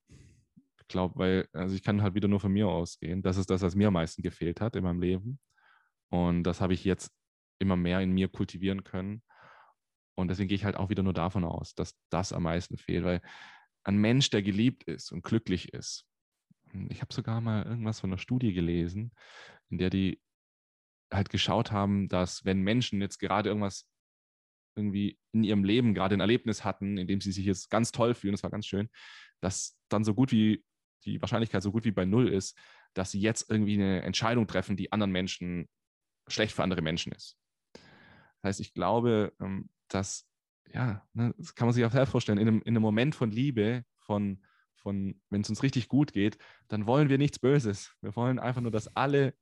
Ich glaube, weil, also ich kann halt wieder nur von mir ausgehen. Das ist das, was mir am meisten gefehlt hat in meinem Leben. Und das habe ich jetzt immer mehr in mir kultivieren können. Und deswegen gehe ich halt auch wieder nur davon aus, dass das am meisten fehlt, weil ein Mensch, der geliebt ist und glücklich ist. Ich habe sogar mal irgendwas von einer Studie gelesen, in der die halt geschaut haben, dass wenn Menschen jetzt gerade irgendwas irgendwie in ihrem Leben gerade ein Erlebnis hatten, in dem sie sich jetzt ganz toll fühlen, das war ganz schön, dass dann so gut wie die Wahrscheinlichkeit so gut wie bei null ist, dass sie jetzt irgendwie eine Entscheidung treffen, die anderen Menschen schlecht für andere Menschen ist. Das heißt, ich glaube, ähm, dass, ja, ne, das kann man sich auch selbst vorstellen, in einem, in einem Moment von Liebe, von, von wenn es uns richtig gut geht, dann wollen wir nichts Böses. Wir wollen einfach nur, dass alle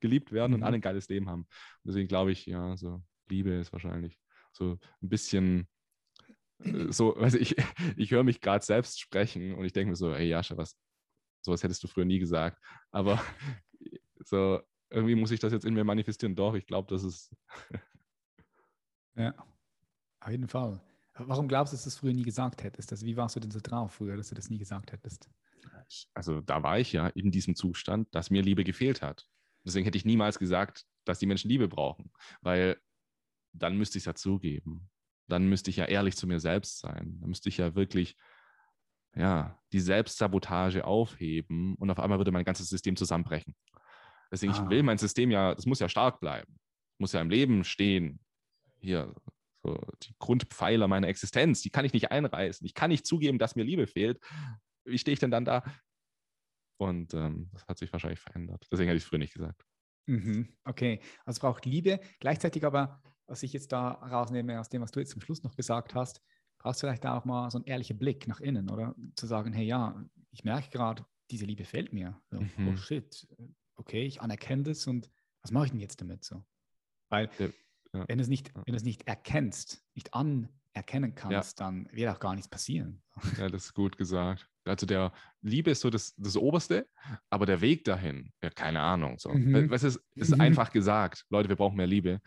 geliebt werden und Mhm. alle ein geiles Leben haben. Und deswegen glaube ich, ja, so Liebe ist wahrscheinlich so ein bisschen äh, so, weiß ich, ich höre mich gerade selbst sprechen und ich denke mir so, ey Jascha, was, sowas hättest du früher nie gesagt. Aber so, irgendwie muss ich das jetzt in mir manifestieren. Doch, ich glaube, das ist, Ja, auf jeden Fall. Warum glaubst du, dass du es früher nie gesagt hättest? Also wie warst du denn so drauf früher, dass du das nie gesagt hättest? also da war ich ja in diesem Zustand, dass mir Liebe gefehlt hat. Deswegen hätte ich niemals gesagt, dass die Menschen Liebe brauchen, weil dann müsste ich es ja zugeben. Dann müsste ich ja ehrlich zu mir selbst sein. Dann müsste ich ja wirklich ja, die Selbstsabotage aufheben und auf einmal würde mein ganzes System zusammenbrechen. Deswegen, Ah. ich will mein System ja, das muss ja stark bleiben. Muss ja im Leben stehen. Hier, so die Grundpfeiler meiner Existenz, die kann ich nicht einreißen. Ich kann nicht zugeben, dass mir Liebe fehlt. Wie stehe ich denn dann da? Und ähm, das hat sich wahrscheinlich verändert. Deswegen hätte ich es früher nicht gesagt. Mhm. Okay, also es braucht Liebe. Gleichzeitig aber, was ich jetzt da rausnehme aus dem, was du jetzt zum Schluss noch gesagt hast, brauchst du vielleicht da auch mal so einen ehrlichen Blick nach innen, oder? Zu sagen, hey, ja, ich merke gerade, diese Liebe fehlt mir. So, Mhm. Oh shit, okay, ich anerkenne das und was mache ich denn jetzt damit so? Weil der, ja. wenn du es nicht, wenn du es nicht erkennst, nicht anerkennen kannst, ja. dann wird auch gar nichts passieren. Ja, das ist gut gesagt. Also der Liebe ist so das, das Oberste, aber der Weg dahin, ja, keine Ahnung. So. Mhm. Was ist, ist mhm. einfach gesagt. Leute, wir brauchen mehr Liebe.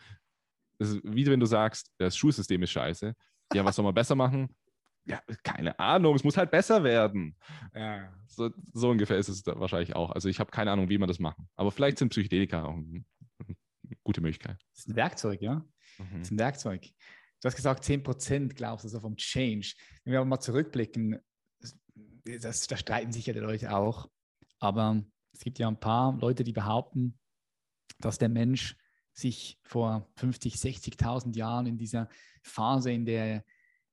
Das ist wie wenn du sagst, das Schulsystem ist scheiße. Ja, was soll man besser machen? Ja, keine Ahnung, es muss halt besser werden. Ja. So, so ungefähr ist es wahrscheinlich auch. Also ich habe keine Ahnung, wie man das machen. Aber vielleicht sind Psychedelika auch eine gute Möglichkeit. Das ist ein Werkzeug, ja. Mhm. Das ist ein Werkzeug. Du hast gesagt, 10% glaubst du so vom Change. Wenn wir aber mal zurückblicken, das, da streiten sich ja die Leute auch. Aber es gibt ja ein paar Leute, die behaupten, dass der Mensch sich vor 50, 60.000 Jahren in dieser Phase, in der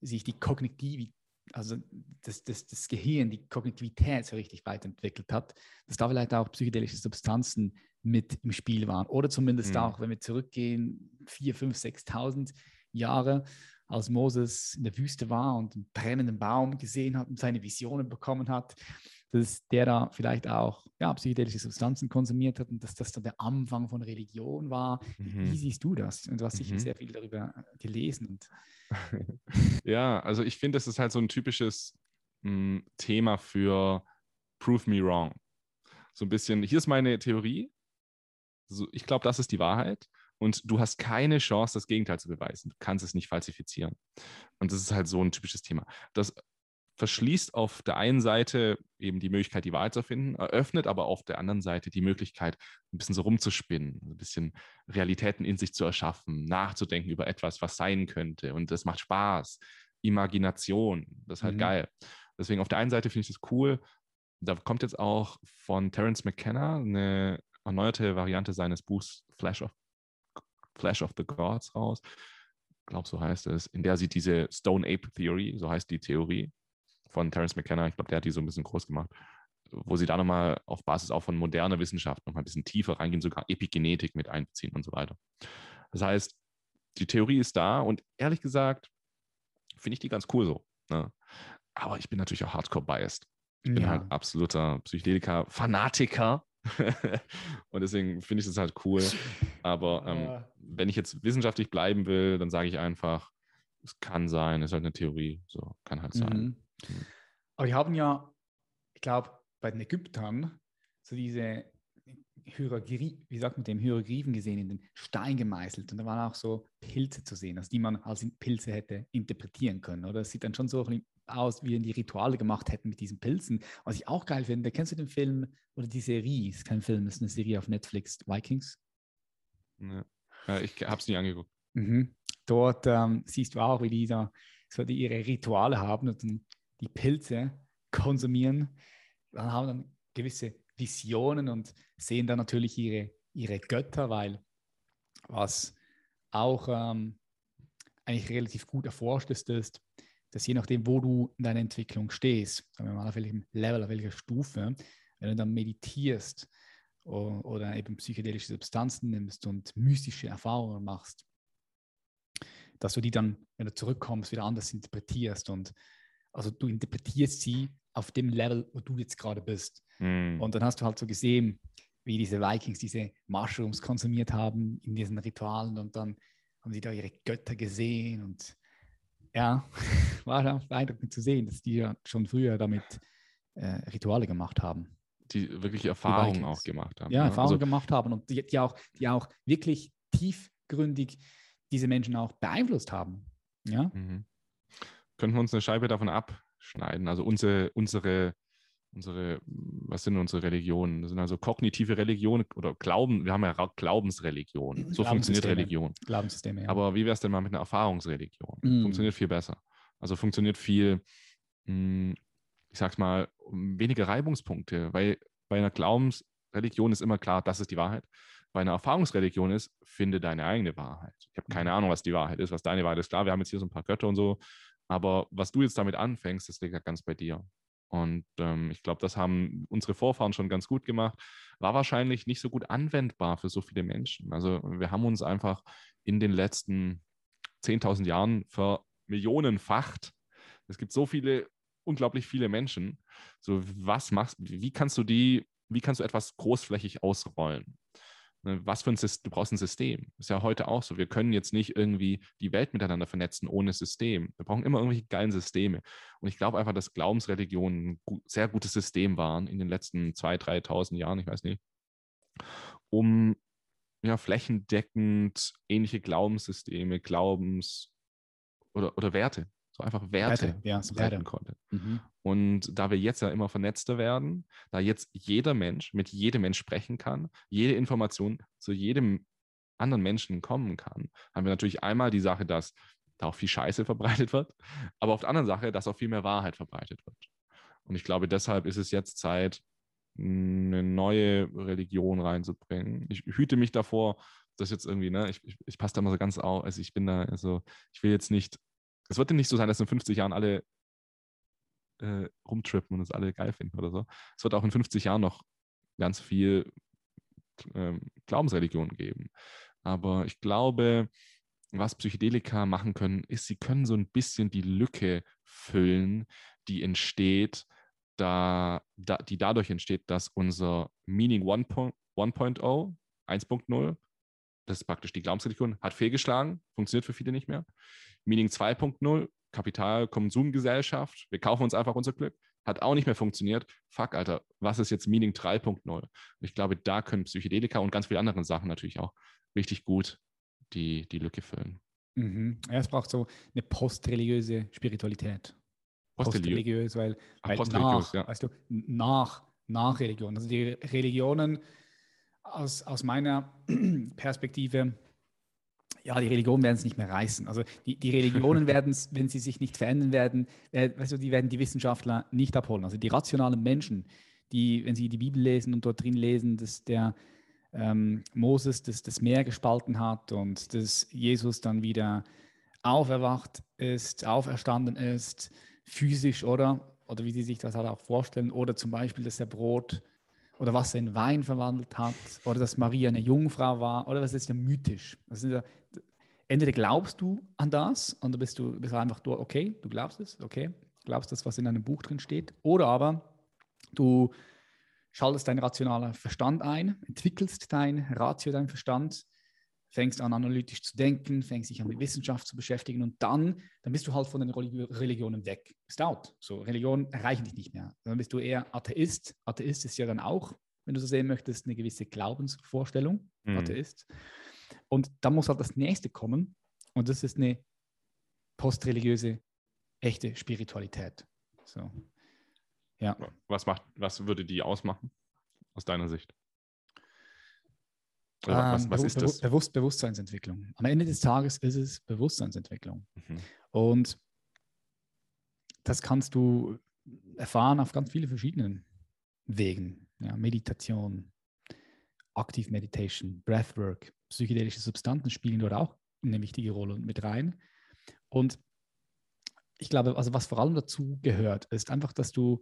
sich die Kognitiv also das, das, das Gehirn, die Kognitivität so richtig weiterentwickelt hat, dass da vielleicht auch psychedelische Substanzen mit im Spiel waren. Oder zumindest mhm. auch, wenn wir zurückgehen, 4, 5, 6.000 Jahre, als Moses in der Wüste war und einen brennenden Baum gesehen hat und seine Visionen bekommen hat, dass der da vielleicht auch ja, psychedelische Substanzen konsumiert hat und dass das dann der Anfang von Religion war. Mhm. Wie siehst du das? Und du hast sicher mhm. sehr viel darüber gelesen. Und ja, also ich finde, das ist halt so ein typisches mh, hm, Thema für Prove Me Wrong. So ein bisschen, hier ist meine Theorie. So, ich glaube, das ist die Wahrheit. Und du hast keine Chance, das Gegenteil zu beweisen. Du kannst es nicht falsifizieren. Und das ist halt so ein typisches Thema. Das verschließt auf der einen Seite eben die Möglichkeit, die Wahrheit zu finden, eröffnet aber auf der anderen Seite die Möglichkeit, ein bisschen so rumzuspinnen, ein bisschen Realitäten in sich zu erschaffen, nachzudenken über etwas, was sein könnte. Und das macht Spaß. Imagination, das ist halt mhm. geil. Deswegen auf der einen Seite finde ich das cool. Da kommt jetzt auch von Terence McKenna eine erneuerte Variante seines Buchs Flash of, Flash of the Gods raus. Ich glaube, so heißt es, in der sie diese Stone Ape Theory, so heißt die Theorie, von Terence McKenna, ich glaube, der hat die so ein bisschen groß gemacht, wo sie da nochmal auf Basis auch von moderner Wissenschaft nochmal ein bisschen tiefer reingehen, sogar Epigenetik mit einbeziehen und so weiter. Das heißt, die Theorie ist da und ehrlich gesagt finde ich die ganz cool so. Ne? Aber ich bin natürlich auch hardcore-biased. Ich bin ja. halt absoluter Psychedelika-Fanatiker. und deswegen finde ich das halt cool. Aber ähm, wenn ich jetzt wissenschaftlich bleiben will, dann sage ich einfach, es kann sein, es ist halt eine Theorie. So, kann halt sein. Mhm. Aber die haben ja, ich glaube, bei den Ägyptern so diese Hieroglyphen, wie sagt man dem, Hieroglyphen gesehen, in den Stein gemeißelt. Und da waren auch so Pilze zu sehen, also die man als Pilze hätte interpretieren können. Oder es sieht dann schon so aus, wie die Rituale gemacht hätten mit diesen Pilzen. Was ich auch geil finde, kennst du den Film oder die Serie? Ist kein Film, ist eine Serie auf Netflix, Vikings. Ja, ich habe es nie angeguckt. Mhm. Dort ähm, siehst du auch, wie die da so die ihre Rituale haben und dann die Pilze konsumieren, dann haben dann gewisse Visionen und sehen dann natürlich ihre, ihre Götter, weil was auch ähm, eigentlich relativ gut erforscht ist, ist, dass je nachdem, wo du in deiner Entwicklung stehst, auf welchem Level, auf welcher Stufe, wenn du dann meditierst oder eben psychedelische Substanzen nimmst und mystische Erfahrungen machst, dass du die dann, wenn du zurückkommst, wieder anders interpretierst und also du interpretierst sie auf dem Level, wo du jetzt gerade bist. Mm. Und dann hast du halt so gesehen, wie diese Vikings diese Mushrooms konsumiert haben in diesen Ritualen und dann haben sie da ihre Götter gesehen und ja, war beeindruckend zu sehen, dass die ja schon früher damit äh, Rituale gemacht haben. Die wirklich Erfahrungen auch gemacht haben. Ja, ne? Erfahrungen also, gemacht haben und die, die, auch, die auch wirklich tiefgründig diese Menschen auch beeinflusst haben. Ja. Mhm könnten wir uns eine Scheibe davon abschneiden. Also unsere, unsere, unsere, was sind unsere Religionen? Das sind also kognitive Religionen oder Glauben, wir haben ja Glaubensreligion. So funktioniert Religion. Glaubenssysteme, ja. Aber wie wäre es denn mal mit einer Erfahrungsreligion? Mm. Funktioniert viel besser. Also funktioniert viel, hm, ich sag's mal, weniger Reibungspunkte, weil bei einer Glaubensreligion ist immer klar, das ist die Wahrheit. Bei einer Erfahrungsreligion ist, finde deine eigene Wahrheit. Ich habe keine mhm. Ahnung, was die Wahrheit ist, was deine Wahrheit ist. Klar, wir haben jetzt hier so ein paar Götter und so, aber was du jetzt damit anfängst, das liegt ja ganz bei dir. Und ähm, ich glaube, das haben unsere Vorfahren schon ganz gut gemacht. War wahrscheinlich nicht so gut anwendbar für so viele Menschen. Also wir haben uns einfach in den letzten 10.000 Jahren vermillionenfacht. Es gibt so viele, unglaublich viele Menschen. So, was machst, wie kannst du die, wie kannst du etwas großflächig ausrollen? Ne, was für ein System, du brauchst ein System. Ist ja heute auch so. Wir können jetzt nicht irgendwie die Welt miteinander vernetzen ohne System. Wir brauchen immer irgendwelche geilen Systeme. Und ich glaube einfach, dass Glaubensreligionen ein sehr gutes System waren in den letzten 2.000, 3.000 Jahren, ich weiß nicht, um ja, flächendeckend ähnliche Glaubenssysteme, Glaubens- oder, oder Werte so einfach Werte, Werte ja, verbreiten konnte. Mhm. Und da wir jetzt ja immer vernetzter werden, da jetzt jeder Mensch mit jedem Mensch sprechen kann, jede Information zu jedem anderen Menschen kommen kann, haben wir natürlich einmal die Sache, dass da auch viel Scheiße verbreitet wird, aber auf der anderen Sache, dass auch viel mehr Wahrheit verbreitet wird. Und ich glaube, deshalb ist es jetzt Zeit, eine neue Religion reinzubringen. Ich hüte mich davor, dass jetzt irgendwie, ne, ich, ich, ich passe da immer so ganz auf, also ich bin da, also ich will jetzt nicht es wird nicht so sein, dass in 50 Jahren alle äh, rumtrippen und es alle geil finden oder so. Es wird auch in 50 Jahren noch ganz viel ähm, Glaubensreligionen geben. Aber ich glaube, was Psychedelika machen können, ist, sie können so ein bisschen die Lücke füllen, die entsteht, da, da, die dadurch entsteht, dass unser Meaning 1.0, 1.0, das ist praktisch die Glaubensreligion, hat fehlgeschlagen, funktioniert für viele nicht mehr. Meaning 2.0, Kapitalkonsumgesellschaft, wir kaufen uns einfach unser Glück, hat auch nicht mehr funktioniert. Fuck, Alter, was ist jetzt Meaning 3.0? Ich glaube, da können Psychedelika und ganz viele andere Sachen natürlich auch richtig gut die, die Lücke füllen. Mhm. Ja, es braucht so eine postreligiöse Spiritualität. Postreligiös, weil, Ach, weil postreligiös, nach, ja. weißt du, nach, nach Religion. Also die Religionen aus, aus meiner Perspektive ja, die Religionen werden es nicht mehr reißen. Also die, die Religionen werden es, wenn sie sich nicht verändern werden, äh, du, die werden die Wissenschaftler nicht abholen. Also die rationalen Menschen, die, wenn sie die Bibel lesen und dort drin lesen, dass der ähm, Moses das, das Meer gespalten hat und dass Jesus dann wieder auferwacht ist, auferstanden ist, physisch, oder? Oder wie sie sich das halt auch vorstellen. Oder zum Beispiel, dass er Brot oder was er in Wein verwandelt hat, oder dass Maria eine Jungfrau war, oder was ist ja mythisch. Das ist ja, entweder glaubst du an das und dann bist du bist einfach du, okay, du glaubst es, okay, glaubst das, was in einem Buch drin steht, oder aber du schaltest deinen rationalen Verstand ein, entwickelst dein Ratio, deinen Verstand, fängst an, analytisch zu denken, fängst dich an mit Wissenschaft zu beschäftigen und dann, dann bist du halt von den Religionen weg. Bist out. So, Religionen erreichen dich nicht mehr. Dann bist du eher Atheist. Atheist ist ja dann auch, wenn du so sehen möchtest, eine gewisse Glaubensvorstellung. Mhm. Atheist. Und dann muss halt das nächste kommen und das ist eine postreligiöse, echte Spiritualität. So. Ja. Was, macht, was würde die ausmachen, aus deiner Sicht? was, ähm, was ist das? Bewusst, Bewusstseinsentwicklung. Am Ende des Tages ist es Bewusstseinsentwicklung. Mhm. Und das kannst du erfahren auf ganz vielen verschiedenen Wegen. Ja, Meditation, Active Meditation, Breathwork, psychedelische Substanzen spielen dort auch eine wichtige Rolle mit rein. Und ich glaube, also was vor allem dazu gehört, ist einfach, dass du,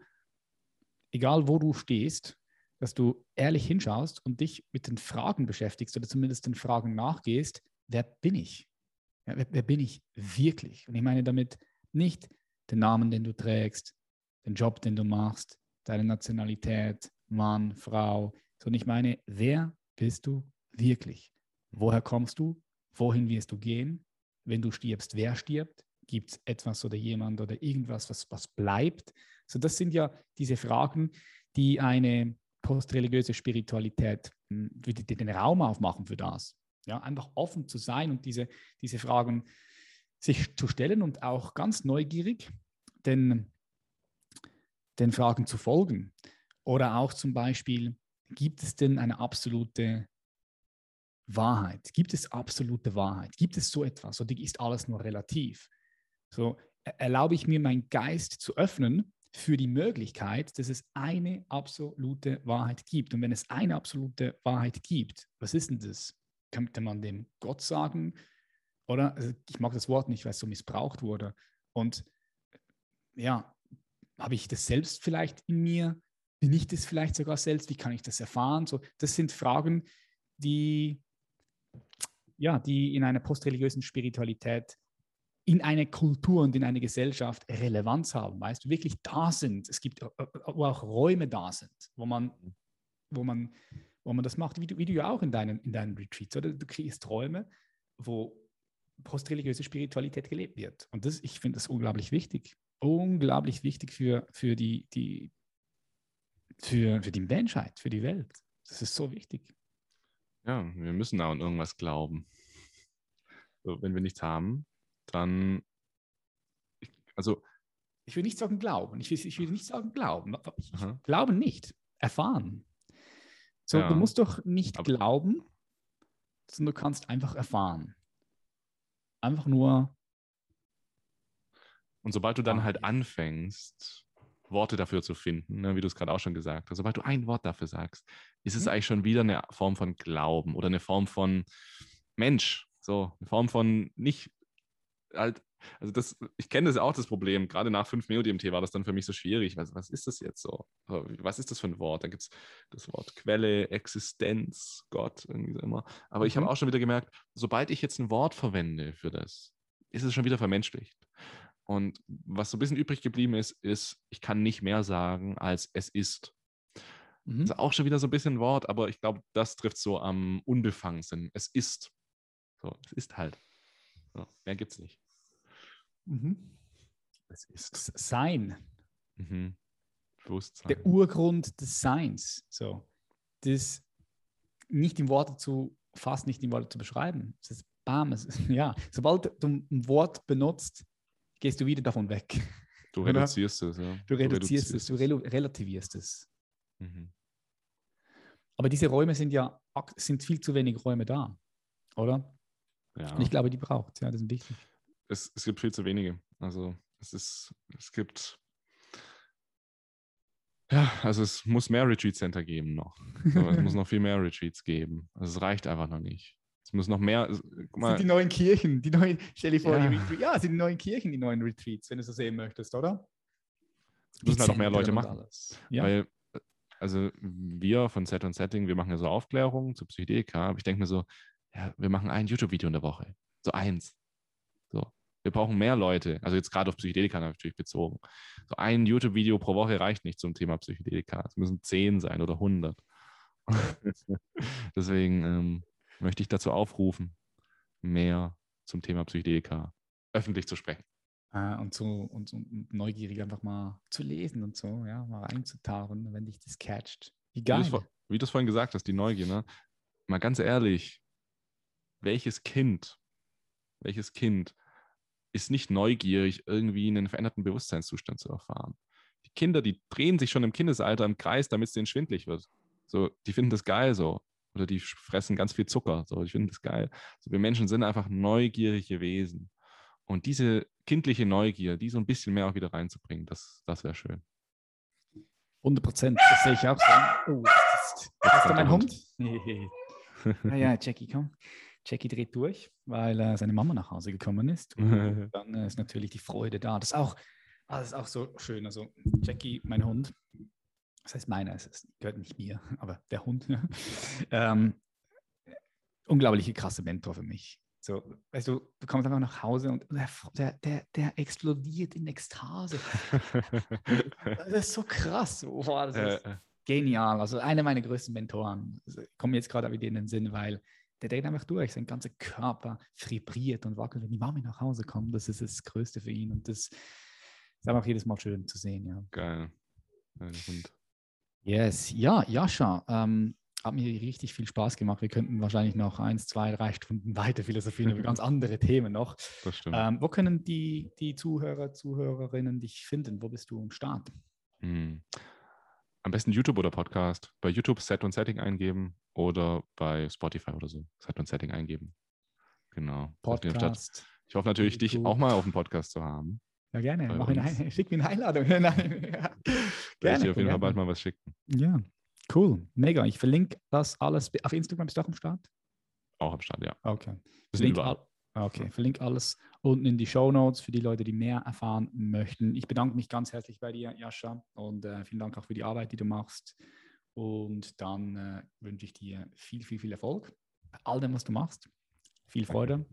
egal wo du stehst, dass du ehrlich hinschaust und dich mit den Fragen beschäftigst oder zumindest den Fragen nachgehst, wer bin ich? Ja, wer, wer, bin ich wirklich? Und ich meine damit nicht den Namen, den du trägst, den Job, den du machst, deine Nationalität, Mann, Frau, sondern ich meine, wer bist du wirklich? Woher kommst du? Wohin wirst du gehen? Wenn du stirbst, wer stirbt? Gibt es etwas oder jemand oder irgendwas, was, was bleibt? So, das sind ja diese Fragen, die eine postreligiöse Spiritualität, hm, die, die den Raum aufmachen für das. Ja, einfach offen zu sein und diese, diese Fragen sich zu stellen und auch ganz neugierig den, den Fragen zu folgen. Oder auch zum Beispiel, gibt es denn eine absolute Wahrheit? Gibt es absolute Wahrheit? Gibt es so etwas oder ist alles nur relativ? So erlaube ich mir, meinen Geist zu öffnen für die Möglichkeit, dass es eine absolute Wahrheit gibt. Und wenn es eine absolute Wahrheit gibt, was ist denn das? Könnte man dem Gott sagen? Oder also ich mag das Wort nicht, weil es so missbraucht wurde. Und ja, habe ich das selbst vielleicht in mir? Bin ich das vielleicht sogar selbst? Wie kann ich das erfahren? So, das sind Fragen, die, ja, die in einer postreligiösen Spiritualität in eine Kultur und in eine Gesellschaft Relevanz haben, weißt du, wirklich da sind. Es gibt, wo auch Räume da sind, wo man, wo man wo man das macht, wie du, wie du ja auch in deinen, in deinen Retreats, oder? Du kriegst Räume, wo postreligiöse Spiritualität gelebt wird. Und das, ich finde das unglaublich wichtig. Unglaublich wichtig für, für, die, die, für, für die Menschheit, für die Welt. Das ist so wichtig. Ja, wir müssen auch an irgendwas glauben. So, wenn wir nichts haben, dann, ich, also. Ich will nicht sagen glauben. Ich will, ich will nicht sagen glauben. Ich glaube nicht. Erfahren. So, ja, du musst doch nicht glauben, sondern du kannst einfach erfahren. Einfach nur. Und sobald du dann halt anfängst, Worte dafür zu finden, ne, wie du es gerade auch schon gesagt hast, sobald du ein Wort dafür sagst, ist es mhm. eigentlich schon wieder eine Form von Glauben oder eine Form von Mensch, so eine Form von nicht halt, also das, ich kenne das auch das Problem, gerade nach 5 MeoDMT war das dann für mich so schwierig. Was, was ist das jetzt so? Was ist das für ein Wort? Da gibt es das Wort Quelle, Existenz, Gott, irgendwie so immer. Aber mhm. ich habe auch schon wieder gemerkt, sobald ich jetzt ein Wort verwende für das, ist es schon wieder vermenschlicht. Und was so ein bisschen übrig geblieben ist, ist, ich kann nicht mehr sagen, als es ist. Mhm. Das ist auch schon wieder so ein bisschen ein Wort, aber ich glaube, das trifft so am unbefangensten. Es ist. So, es ist halt. So, mehr gibt es nicht. Mhm. Es ist. Sein. Mhm. Bewusstsein. Der Urgrund des Seins. So. Das nicht in Worte zu, fast nicht in Worte zu beschreiben. Das ist bam. Es ist, ja, sobald du ein Wort benutzt, gehst du wieder davon weg. Du reduzierst es, ja. Du reduzierst, du reduzierst es, du relativierst es. Mhm. Aber diese Räume sind ja sind viel zu wenig Räume da, oder? Ja. Und ich glaube, die braucht ja, das ist wichtig. Es, es gibt viel zu wenige. Also es ist, es gibt ja, also es muss mehr Retreat Center geben noch. Es muss noch viel mehr Retreats geben. Also es reicht einfach noch nicht. Es muss noch mehr. Guck mal. Sind die neuen Kirchen, die neuen, stell dir vor, ja. Die ja, sind die neuen Kirchen, die neuen Retreats, wenn du so sehen möchtest, oder? Es müssen halt noch mehr Leute machen. Ja. Weil, also wir von Set und Setting, wir machen ja so Aufklärungen zu Psychedelika, aber ich denke mir so, ja, wir machen ein YouTube-Video in der Woche. So eins. So. Wir brauchen mehr Leute, also jetzt gerade auf Psychedelika natürlich bezogen. So ein YouTube-Video pro Woche reicht nicht zum Thema Psychedelika. Es müssen zehn sein oder hundert. Deswegen, ähm, möchte ich dazu aufrufen, mehr zum Thema Psychedelika öffentlich zu sprechen. Ah, und, so, und, und, neugierig einfach mal zu lesen und so, ja, mal reinzutauchen, wenn dich das catcht. Du, wie du es vorhin gesagt hast, die Neugier, ne? Mal ganz ehrlich, welches Kind, welches Kind ist nicht neugierig, irgendwie einen veränderten Bewusstseinszustand zu erfahren? Die Kinder, die drehen sich schon im Kindesalter im Kreis, damit es denen schwindlig wird. So, die finden das geil so oder die fressen ganz viel Zucker. So, ich finde das geil. So, wir Menschen sind einfach neugierige Wesen. Und diese kindliche Neugier, die so ein bisschen mehr auch wieder reinzubringen, das, das wäre schön. 100 Prozent, das sehe ich auch so. Oh, ist, das ist mein Hund? naja, ah Jackie, komm. Jackie dreht durch, weil äh, seine Mama nach Hause gekommen ist. Und dann äh, ist natürlich die Freude da. Das ist auch, ah, das ist auch so schön. Also Jackie, mein Hund, das heißt meiner, es gehört nicht mir, aber der Hund. ähm, unglaubliche krasse Mentor für mich. So, weißt du, du kommst einfach nach Hause und der, der, der explodiert in Ekstase. das ist so krass. Boah, das ist äh, genial. Also einer meiner größten Mentoren. Also, ich komme jetzt gerade wieder in den Sinn, weil der dreht einfach durch. Sein ganzer Körper vibriert und wackelt, wenn die Mami nach Hause kommt. Das ist das Größte für ihn. Und das ist einfach jedes Mal schön zu sehen. Ja. Geil. Ein Hund. Yes, ja, Jascha, ähm, hat mir richtig viel Spaß gemacht. Wir könnten wahrscheinlich noch eins, zwei, drei Stunden weiter philosophieren über ganz andere Themen noch. Das stimmt. Ähm, wo können die, die Zuhörer, Zuhörerinnen dich finden? Wo bist du im Start? Hm. Am besten YouTube oder Podcast. Bei YouTube Set und Setting eingeben oder bei Spotify oder so Set und Setting eingeben. Genau. Podcast. Ich hoffe natürlich, YouTube. dich auch mal auf dem Podcast zu haben. Ja, gerne. Mach eine, schick mir eine Einladung. Nein, ja. Werde ich auf jeden Fall bald mal was schicken. Ja, cool. Mega. Ich verlinke das alles. Auf Instagram bist du auch am Start? Auch am Start, ja. Okay. Verlinke, all, okay. Verlinke alles unten in die Show Notes für die Leute, die mehr erfahren möchten. Ich bedanke mich ganz herzlich bei dir, Jascha. Und äh, vielen Dank auch für die Arbeit, die du machst. Und dann äh, wünsche ich dir viel, viel, viel Erfolg bei all dem, was du machst. Viel Freude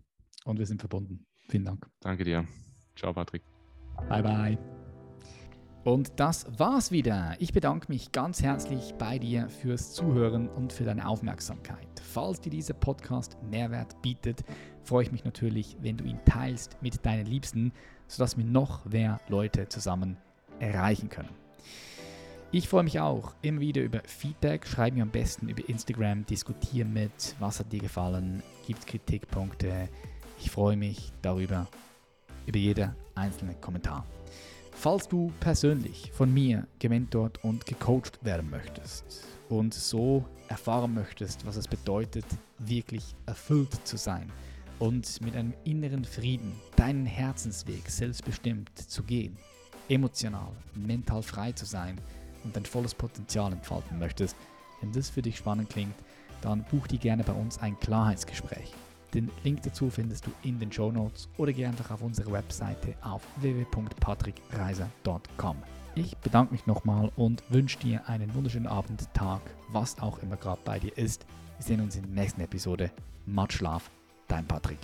und wir sind verbunden. Vielen Dank. Danke dir. Ciao, Patrick. Bye, bye. Und das war's wieder. Ich bedanke mich ganz herzlich bei dir fürs Zuhören und für deine Aufmerksamkeit. Falls dir dieser Podcast Mehrwert bietet, freue ich mich natürlich, wenn du ihn teilst mit deinen Liebsten, sodass wir noch mehr Leute zusammen erreichen können. Ich freue mich auch immer wieder über Feedback. Schreib mir am besten über Instagram, diskutiere mit, was hat dir gefallen, gibt Kritikpunkte. Ich freue mich darüber, über jeden einzelnen Kommentar. Falls du persönlich von mir gementort und gecoacht werden möchtest und so erfahren möchtest, was es bedeutet, wirklich erfüllt zu sein und mit einem inneren Frieden deinen Herzensweg selbstbestimmt zu gehen, emotional, mental frei zu sein und dein volles Potenzial entfalten möchtest, wenn das für dich spannend klingt, dann buch dir gerne bei uns ein Klarheitsgespräch. Den Link dazu findest du in den Show Notes oder geh einfach auf unsere Webseite auf www.patrickreiser.com. Ich bedanke mich nochmal und wünsche dir einen wunderschönen Abend, Tag, was auch immer gerade bei dir ist. Wir sehen uns in der nächsten Episode. Matt Schlaf, dein Patrick.